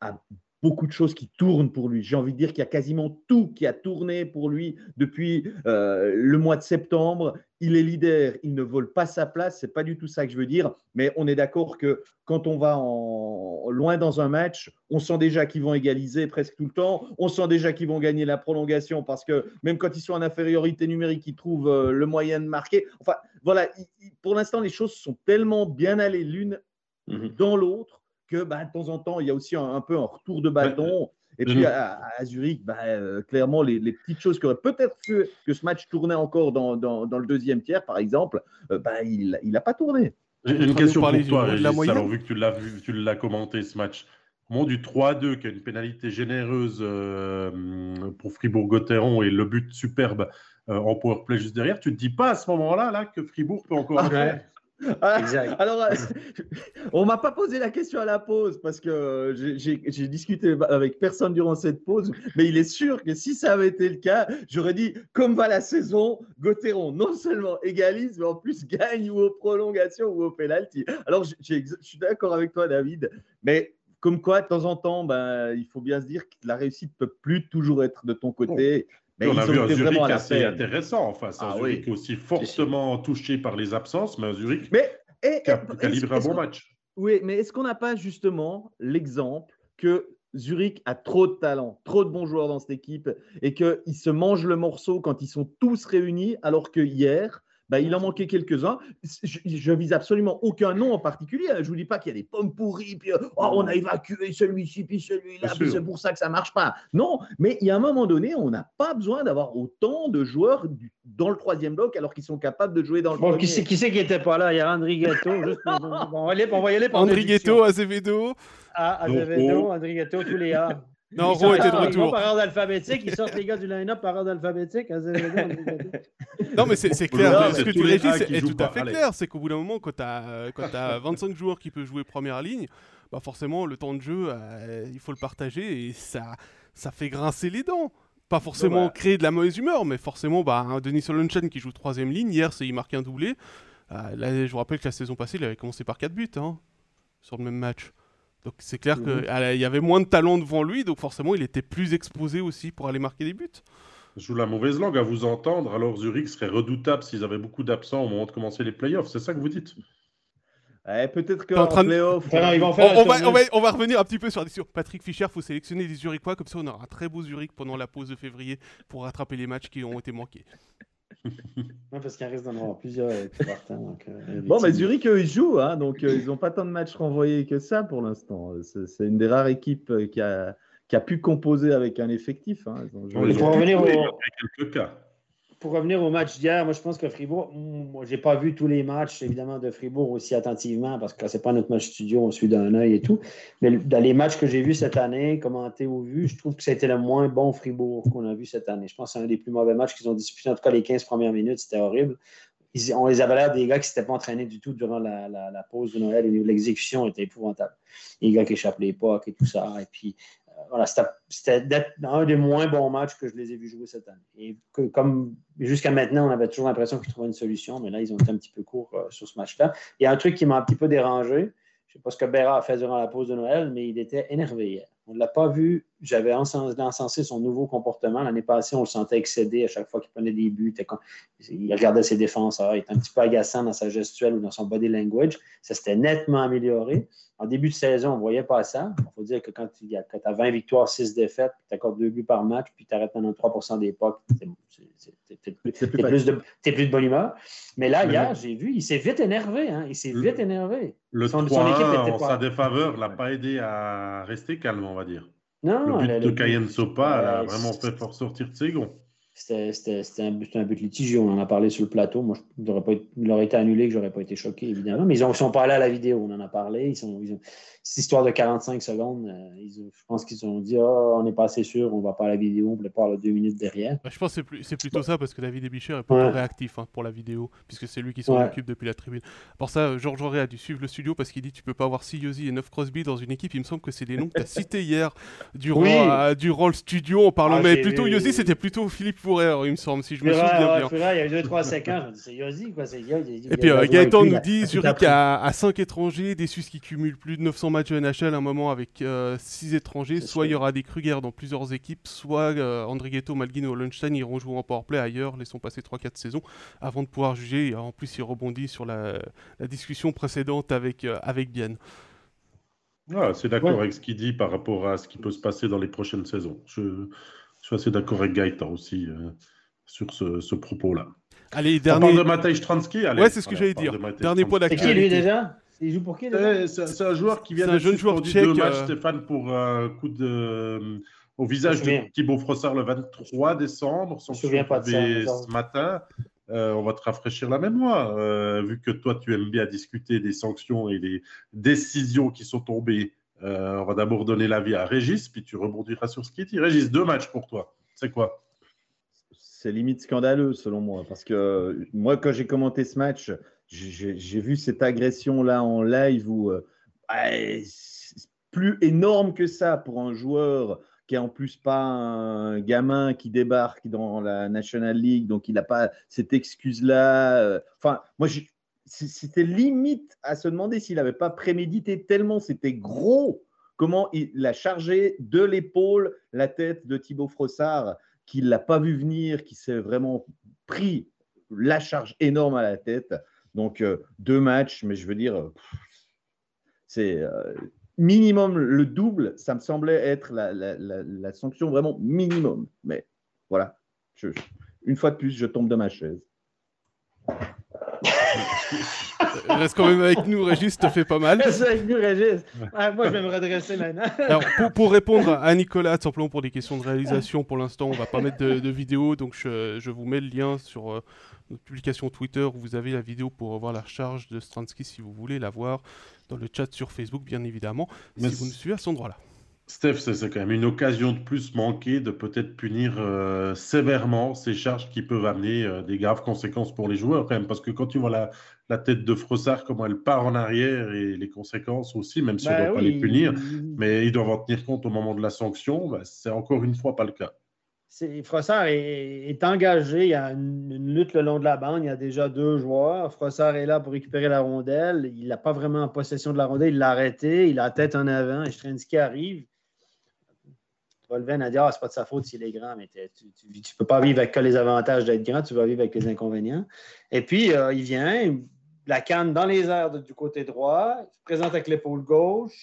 a beaucoup de choses qui tournent pour lui. J'ai envie de dire qu'il y a quasiment tout qui a tourné pour lui depuis euh, le mois de septembre. Il est leader, il ne vole pas sa place, c'est pas du tout ça que je veux dire, mais on est d'accord que quand on va en, loin dans un match, on sent déjà qu'ils vont égaliser presque tout le temps, on sent déjà qu'ils vont gagner la prolongation parce que même quand ils sont en infériorité numérique, ils trouvent euh, le moyen de marquer. Enfin, voilà, pour l'instant, les choses sont tellement bien allées l'une mhm. dans l'autre que bah, de temps en temps, il y a aussi un, peu un retour de bâton. Et puis à, Zurich, bah, euh, clairement, les, petites choses qui auraient peut-être fait que ce match tournait encore dans, dans, le deuxième tiers, par exemple, euh, bah, il n'a pas tourné. J'ai une question pour toi, Régis, alors vu que tu l'as vu, tu l'as commenté ce match. Au moment du 3-2, qui a une pénalité généreuse euh, pour Fribourg-Gotteron et le but superbe en powerplay juste derrière, tu ne te dis pas à ce moment-là là, que Fribourg peut encore ah, alors, euh, on m'a pas posé la question à la pause parce que j'ai discuté avec personne durant cette pause, mais il est sûr que si ça avait été le cas, j'aurais dit comme va la saison, Gauthieron non seulement égalise, mais en plus gagne ou aux prolongations ou au penalty. Alors, je suis d'accord avec toi, David, mais comme quoi, de temps en temps, ben, il faut bien se dire que la réussite peut plus toujours être de ton côté. Mais on a vu un Zurich assez intéressant en face. Un ah Zurich aussi fortement touché par les absences, mais un Zurich mais, qui a, livré un bon match. Oui, mais est-ce qu'on n'a pas justement l'exemple que Zurich a trop de talent, trop de bons joueurs dans cette équipe et qu'ils se mangent le morceau quand ils sont tous réunis, alors que hier, bah, il en manquait quelques-uns. Je, je vise absolument aucun nom en particulier. Hein. Je vous dis pas qu'il y a des pommes pourries, puis euh, oh, on a évacué celui-ci, puis celui-là, puis c'est pour ça que ça marche pas. Non, mais il y a un moment donné, on n'a pas besoin d'avoir autant de joueurs dans le troisième bloc alors qu'ils sont capables de jouer dans le bon, premier. Qui c'est qui, qui était pas là? Il y a André Ghetto. on va y aller, on va y aller André Ghetto, Azevedo. Ah, Azevedo, André Ghetto, tous les A. Non, Ro était de Ils retour. par ordre alphabétique, ils sortent les gars du line-up par ordre alphabétique. Non, mais c'est clair. Non, ce que tu c'est tout à pas. fait clair. C'est qu'au bout d'un moment, quand tu as, 25 joueurs qui peuvent jouer première ligne, bah forcément, le temps de jeu, euh, il faut le partager et ça, ça fait grincer les dents. Pas forcément créer de la mauvaise humeur, mais forcément, bah, un Denis Solenchen qui joue troisième ligne, hier, c'est il marque un doublé. Euh, là, je vous rappelle que la saison passée, il avait commencé par 4 buts hein, sur le même match. Donc c'est clair Mhm. qu'il y avait moins de talent devant lui, donc forcément, il était plus exposé aussi pour aller marquer des buts. Je joue la mauvaise langue à vous entendre. Alors Zurich serait redoutable s'ils avaient beaucoup d'absents au moment de commencer les playoffs. C'est ça que vous dites? Eh, Peut-être T'es en train de- playoff, Enfin, ils vont On, va, tournoi. on, va, on va revenir un petit peu sur la question. Patrick Fischer, faut sélectionner des Zurichois, comme ça on aura un très beau Zurich pendant la pause de février pour rattraper les matchs qui ont été manqués. Non, parce qu'il risque d'en avoir plusieurs euh, qui partent, hein, donc, euh, Bon, mais. Zurich, eux, ils jouent, hein, donc euh, ils n'ont pas tant de matchs renvoyés que ça pour l'instant. C'est une des rares équipes euh, qui a, qui a pu composer avec un effectif. hein. Ils ont joué- revenir au- quelques cas. Pour revenir au match d'hier, moi je pense que Fribourg, mm, moi j'ai pas vu tous les matchs évidemment de Fribourg aussi attentivement parce que c'est pas notre match studio, on suit d'un œil et tout. Mais dans les matchs que j'ai vus cette année, commentés ou vus, je trouve que c'était le moins bon Fribourg qu'on a vu cette année. Je pense que c'est un des plus mauvais matchs qu'ils ont disputé. En tout cas, les 15 premières minutes, c'était horrible. On les avait l'air des gars qui ne s'étaient pas entraînés du tout durant la, pause de Noël. L'exécution était épouvantable. Les gars qui échappent les pucks et tout ça. Et puis, voilà, c'était- un des moins bons matchs que je les ai vus jouer cette année. Et que, comme jusqu'à maintenant, on avait toujours l'impression qu'ils trouvaient une solution, mais là, ils ont été un petit peu courts euh, sur ce match-là. Il y a un truc qui m'a un petit peu dérangé. Je ne sais pas ce que Béra a fait durant la pause de Noël, mais il était énervé hier. On ne l'a pas vu. J'avais encens- encensé son nouveau comportement. L'année passée, on le sentait excédé à chaque fois qu'il prenait des buts. Il regardait ses défenseurs. Il était un petit peu agaçant dans sa gestuelle ou dans son body language. Ça s'était nettement amélioré. En début de saison, on ne voyait pas ça. Il faut dire que quand tu as 20 victoires, 6 défaites, tu accordes 2 buts par match, puis tu arrêtes pendant 3% des pucks, tu plus, plus de, t'es plus de bonne humeur. Mais là, hier, j'ai vu, il s'est vite énervé. Hein. Il s'est vite énervé. Le Son- 3 son équipe était en pas- sa défaveur l'a pas aidé à rester calme, on va dire. Non, Le but de Cayenne Sopa l'a Ouais, vraiment fait fort sortir de ses gonds. C'était un, un but litigieux. On en a parlé sur le plateau. Moi, je- il aurait, pas été, il aurait été annulé, que je n'aurais pas été choqué, évidemment. Mais ils ne sont pas allés à la vidéo. On en a parlé. Ils sont, ils ont- cette histoire de 45 secondes, euh, ils ont- je pense qu'ils ont dit Ah, on n'est pas assez sûr, on ne va pas à la vidéo, on voulait pas aller deux minutes derrière. Bah, je pense que c'est plutôt ça parce que David Ebicher est plutôt Ouais. réactif hein, pour la vidéo, puisque c'est lui qui s'en Ouais. occupe depuis la tribune. Pour ça, Georges Auré a dû suivre le studio parce qu'il dit tu peux pas avoir Siyosi et Neuf Crosby dans une équipe. Il me semble que c'est des noms que tu as cités hier durant, Oui. euh, durant le studio en parlant. Ah, mais plutôt. Yosi, c'était plutôt Philippe Fourrer, il me semble, si je me souviens ouais, bien. Fura, il y a eu deux, trois séquences. Je me dis, C'est Yossi, quoi. c'est. Et puis euh, Gaëtan nous dit Zurich a 5 étrangers, des Suisses qui cumulent plus de 900 matchs de NHL à un moment avec 6 étrangers. C'est Soit il y aura des Kruger dans plusieurs équipes, soit euh, André Ghetto, Malguin ou Lunstein iront jouer en powerplay ailleurs, laissons passer 3-4 saisons avant de pouvoir juger. Et en plus, il rebondit sur la, la discussion précédente avec, euh, avec Bienne. Ah, c'est d'accord Ouais. avec ce qu'il dit par rapport à ce qui peut se passer dans les prochaines saisons. Je suis assez d'accord avec Gaëtan aussi euh, sur ce, ce propos-là. Allez, On dernier. parle de Matej Stransky allez, Ouais, c'est ce que j'allais on dire. de Dernier point Stransky. C'est qui, lui, d'actualité. déjà? Il joue pour qui, déjà? C'est un joueur qui vient d'être jeune joueur tchèque, deux matchs, euh, Stéphane, pour un coup de, euh, au visage de Thibaut Frossard le 23 décembre. Je me souviens pas de ça, ce matin. Euh, on va te rafraîchir la mémoire, euh, vu que toi, tu aimes bien discuter des sanctions et des décisions qui sont tombées. Euh, on va d'abord donner l'avis à Régis, puis tu rebondiras sur ce qu'il dit. Régis, deux matchs pour toi. C'est quoi? C'est limite scandaleux selon moi, parce que moi, quand j'ai commenté ce match, j'ai vu cette agression-là en live où euh, plus énorme que ça pour un joueur qui est en plus pas un gamin qui débarque dans la National League, donc il n'a pas cette excuse-là. euh. Enfin, moi, c'était limite à se demander s'il n'avait pas prémédité tellement c'était gros comment il a chargé de l'épaule la tête de Thibaut Frossard qui ne l'a pas vu venir, qui s'est vraiment pris la charge énorme à la tête. Donc, euh, deux matchs, mais je veux dire, c'est euh, minimum le double. Ça me semblait être la, la- la- sanction vraiment minimum. Mais voilà, une fois de plus, je tombe de ma chaise. Reste quand même avec nous, Régis, te fait pas mal. Reste avec nous, Régis. Ah, moi, je vais me redresser maintenant. Alors, pour, répondre à Nicolas, simplement pour des questions de réalisation, pour l'instant, on va pas mettre de, vidéo, donc je, vous mets le lien sur euh, notre publication Twitter où vous avez la vidéo pour voir la charge de Stransky si vous voulez la voir dans le chat sur Facebook, bien évidemment, si vous nous suivez à cet endroit-là. Steph, c'est quand même une occasion de plus manquée de peut-être punir euh, sévèrement ces charges qui peuvent amener euh, des graves conséquences pour les joueurs quand même. Parce que quand tu vois la, la tête de Frossard, comment elle part en arrière et les conséquences aussi, même si on ne bah doit pas les punir, mais ils doivent en tenir compte au moment de la sanction, bah, c'est encore une fois pas le cas. Frossard est, engagé, il y a une, lutte le long de la bande, il y a déjà deux joueurs. Frossard est là pour récupérer la rondelle, il n'a pas vraiment en possession de la rondelle, il l'a arrêté, il a la tête en avant, et Strensky arrive. Volven a dit Ah, c'est pas de sa faute s'il est grand, mais tu ne peux pas vivre avec que les avantages d'être grand, tu vas vivre avec les inconvénients. Et puis, euh, il vient, la canne dans les airs du côté droit, il se présente avec l'épaule gauche,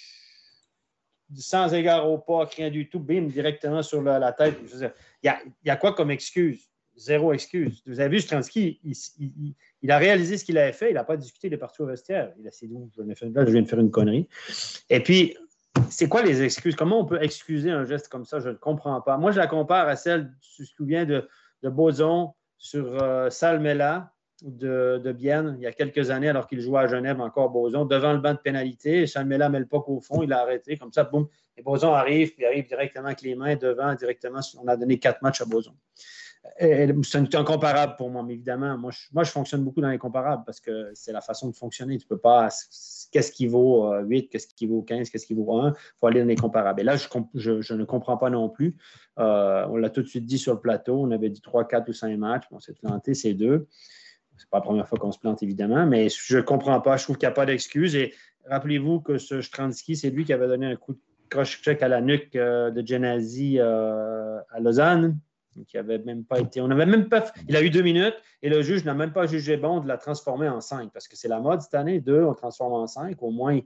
sans égard au pas, rien du tout, bim, directement sur la, tête. Il y, a, quoi comme excuse? Zéro excuse. Vous avez vu, Stransky, il, a réalisé ce qu'il avait fait, il n'a pas discuté, il est parti au vestiaire. Il a dit, je viens de faire une connerie. Et puis, c'est quoi les excuses? Comment on peut excuser un geste comme ça? Je ne comprends pas. Moi, je la compare à celle, tu te souviens, de, de Boson sur euh, Salmela de, Bienne il y a quelques années, alors qu'il jouait à Genève, encore Boson, devant le banc de pénalité. Salmela met le puck au fond, il a arrêté, comme ça, boum. Et Boson arrive, puis il arrive directement avec les mains devant, directement. On a donné quatre matchs à Boson. C'est incomparable pour moi, mais évidemment, moi je, moi, je fonctionne beaucoup dans les comparables parce que c'est la façon de fonctionner. Tu ne peux pas. Qu'est-ce qui vaut 8, euh, qu'est-ce qui vaut 15, qu'est-ce qui vaut 1 Il faut aller dans les comparables. Et là, je, je, ne comprends pas non plus. Euh, on l'a tout de suite dit sur le plateau. On avait dit 3, 4 ou 5 matchs. On s'est planté, c'est deux. Ce n'est pas la première fois qu'on se plante, évidemment, mais je ne comprends pas. Je trouve qu'il n'y a pas d'excuse. Et rappelez-vous que ce Stransky, c'est lui qui avait donné un coup de croche-check à la nuque euh, de Genazi à Lausanne qui avait même pas été. On avait même pas. Il a eu deux minutes et le juge n'a même pas jugé bon de la transformer en cinq parce que c'est la mode cette année. Deux, on transforme en cinq. Au moins,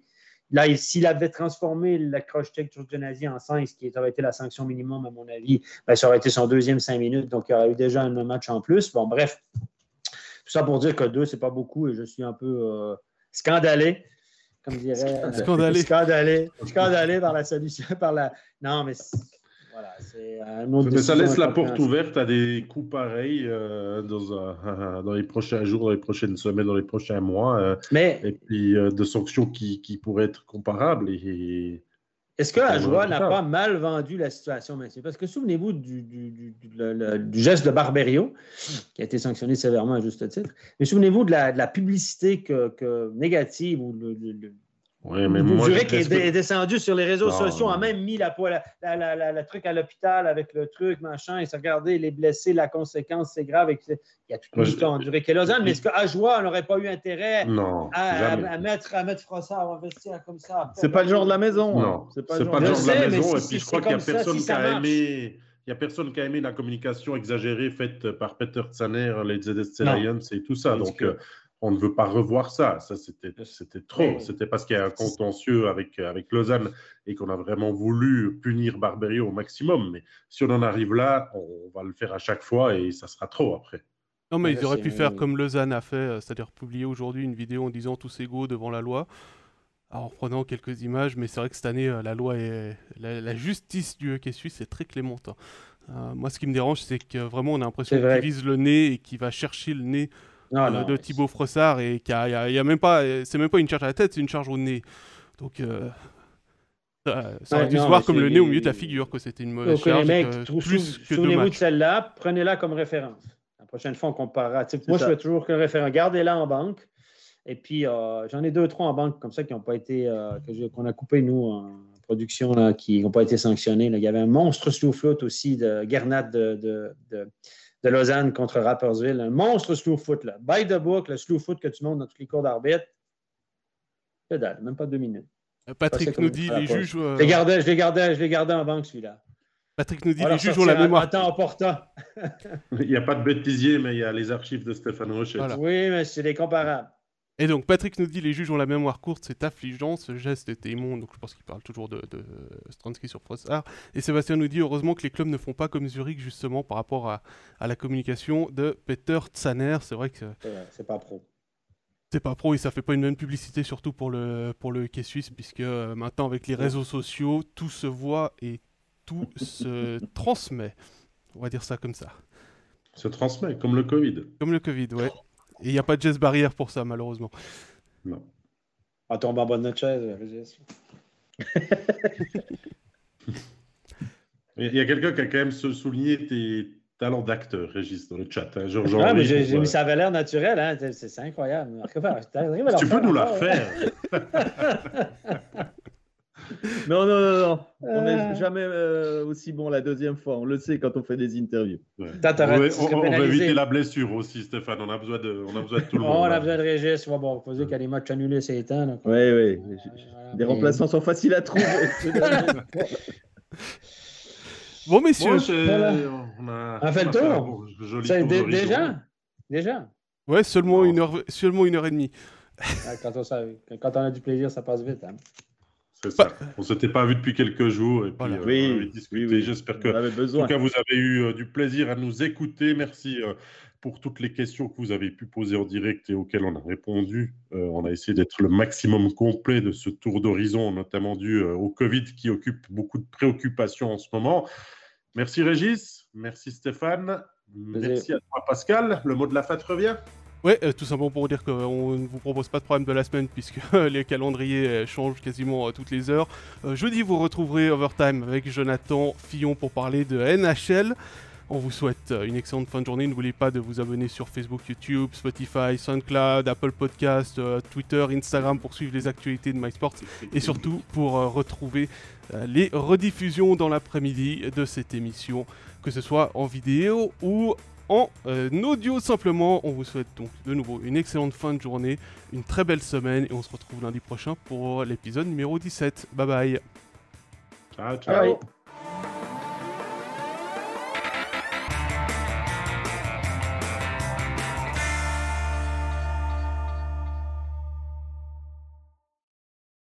là, s'il avait transformé la croche-check sur Genazi en cinq, ce qui aurait été la sanction minimum, à mon avis, ben, ça aurait été son deuxième cinq minutes. Donc, il y aurait eu déjà un match en plus. Bon, bref. Tout ça pour dire que deux, c'est pas beaucoup et je suis un peu euh, scandalé comme dirait. Scandalé. Scandalé. Scandalé par la solution. Par la... Non, mais mais ça laisse la porte ouverte à des coups pareils euh, dans, dans, les prochains jours, dans les prochaines semaines, dans les prochains mois. Euh, mais, et puis euh, de sanctions qui, qui, pourraient être comparables. Et, est-ce que Ajoie n'a pas mal vendu la situation maintenant? Parce que souvenez-vous du, du, du, du, geste de Barberio, qui a été sanctionné sévèrement à juste titre, mais souvenez-vous de la, de la publicité que, que négative ou le, oui, mais moi, qui est, descendu sur les réseaux sociaux, a même mis la, la, la, truc à l'hôpital avec le truc, machin, et s'est regardé les blessés, la conséquence, c'est grave. il y a tout le temps duré que Lausanne, mais est-ce qu'Ajoie n'aurait pas eu intérêt à, à, mettre, à mettre Frossard à investir comme ça? C'est pas le genre de la maison. Non, c'est pas, le genre de la maison. et puis je crois qu'il n'y a personne qui a aimé. Il n'y a personne qui a aimé la communication exagérée faite par Peter Zanner, les ZSC Lions et tout ça. Donc, on ne veut pas revoir ça. Ça, c'était, c'était trop. C'était parce qu'il y a un contentieux avec, avec Lausanne et qu'on a vraiment voulu punir Barberio au maximum. Mais si on en arrive là, on va le faire à chaque fois et ça sera trop après. Non, mais ils auraient pu faire comme Lausanne a fait, euh, c'est-à-dire publier aujourd'hui une vidéo en disant tous égaux devant la loi, en prenant quelques images. Mais c'est vrai que cette année, euh, la loi et la, justice du hockey suisse est très clémente. Hein. Euh, moi, ce qui me dérange, c'est que vraiment, on a l'impression qu'il vise le nez et qu'il va chercher le nez euh, de Thibaut Frossard et qui a, y a, même pas, c'est même pas une charge à la tête, c'est une charge au nez. Donc euh, ça, aurait dû se voir comme le nez au milieu de la figure que c'était une mauvaise charge. Mecs, euh, plus Souvenez-vous de celle-là, prenez-la comme référence. La prochaine fois, on comparera. Moi, je fais toujours que référence. Gardez-la en banque. Et puis, j'en ai deux, trois en banque comme ça qui n'ont pas été, qu'on a coupé, nous, en production, là, qui n'ont pas été sanctionnés. Il y avait un monstre sous flotte aussi de Gernat de, de de Lausanne contre Rappersville. Un monstre slow foot. Là. By the book, le slow foot que tu montes dans tous les cours d'arbitre. dalle, même pas deux minutes. Euh, Patrick nous dit les juges. Euh, je l'ai gardé, je gardé, je gardé en banque celui-là. Patrick nous dit les juges ont la mémoire. Attends, portant. il n'y a pas de bêtisier, mais il y a les archives de Stéphane Rocher. Oui, mais c'est des comparables. Et donc Patrick nous dit les juges ont la mémoire courte, c'est affligeant, ce geste était immonde, donc je pense qu'il parle toujours de, de Stransky sur Frossard. Et Sébastien nous dit heureusement que les clubs ne font pas comme Zurich justement par rapport à, la communication de Peter Tsaner, c'est vrai que... C'est pas pro. C'est pas pro et ça fait pas une bonne publicité surtout pour le, pour le hockey suisse puisque euh, maintenant avec les réseaux sociaux, tout se voit et tout se transmet. On va dire ça comme ça. Se transmet, comme le Covid. Comme le Covid, ouais. Et il n'y a pas de geste barrière pour ça, malheureusement. Non. Tombe en bas de notre chaise, Il y a quelqu'un qui a quand même souligné tes talents d'acteur, Régis, dans le chat. Hein. ah, mais j'ai mis ça valeur naturelle, hein. c'est incroyable. tu peux nous la refaire. Non, non, non, non. On n'est euh. jamais euh, aussi bon la deuxième fois. On le sait quand on fait des interviews. on, va éviter la blessure aussi, Stéphane. On a besoin de, on a besoin de tout le monde. on a besoin de Régis. Bon, faut dire qu'il y a des matchs annulés ces temps. Oui, oui. des remplaçants sont faciles à trouver. bon, messieurs. on, a, fait le tour. déjà? Déjà? Ouais, seulement, une heure, seulement une heure et demie. quand, on, quand on a du plaisir, ça passe vite. Hein. C'est ça. On ne s'était pas vu depuis quelques jours et puis euh, oui, oui, J'espère que en tout cas, vous avez eu euh, du plaisir à nous écouter. Merci euh, pour toutes les questions que vous avez pu poser en direct et auxquelles on a répondu. on a essayé d'être le maximum complet de ce tour d'horizon, notamment dû au Covid qui occupe beaucoup de préoccupations en ce moment. Merci Régis, merci Stéphane, merci à toi Pascal. Le mot de la fête revient Ouais, euh, tout simplement pour dire qu'on ne vous propose pas de problème de la semaine puisque les calendriers euh, changent quasiment euh, toutes les heures. jeudi, vous retrouverez Overtime avec Jonathan Fillon pour parler de NHL. On vous souhaite une excellente fin de journée. N'oubliez pas de vous abonner sur Facebook, YouTube, Spotify, SoundCloud, Apple Podcast, Twitter, Instagram pour suivre les actualités de MySports et surtout pour retrouver les rediffusions dans l'après-midi de cette émission, que ce soit en vidéo ou en euh, audio simplement. On vous souhaite donc de nouveau une excellente fin de journée, une très belle semaine et on se retrouve lundi prochain pour l'épisode numéro 17. Bye bye. Ciao, ciao.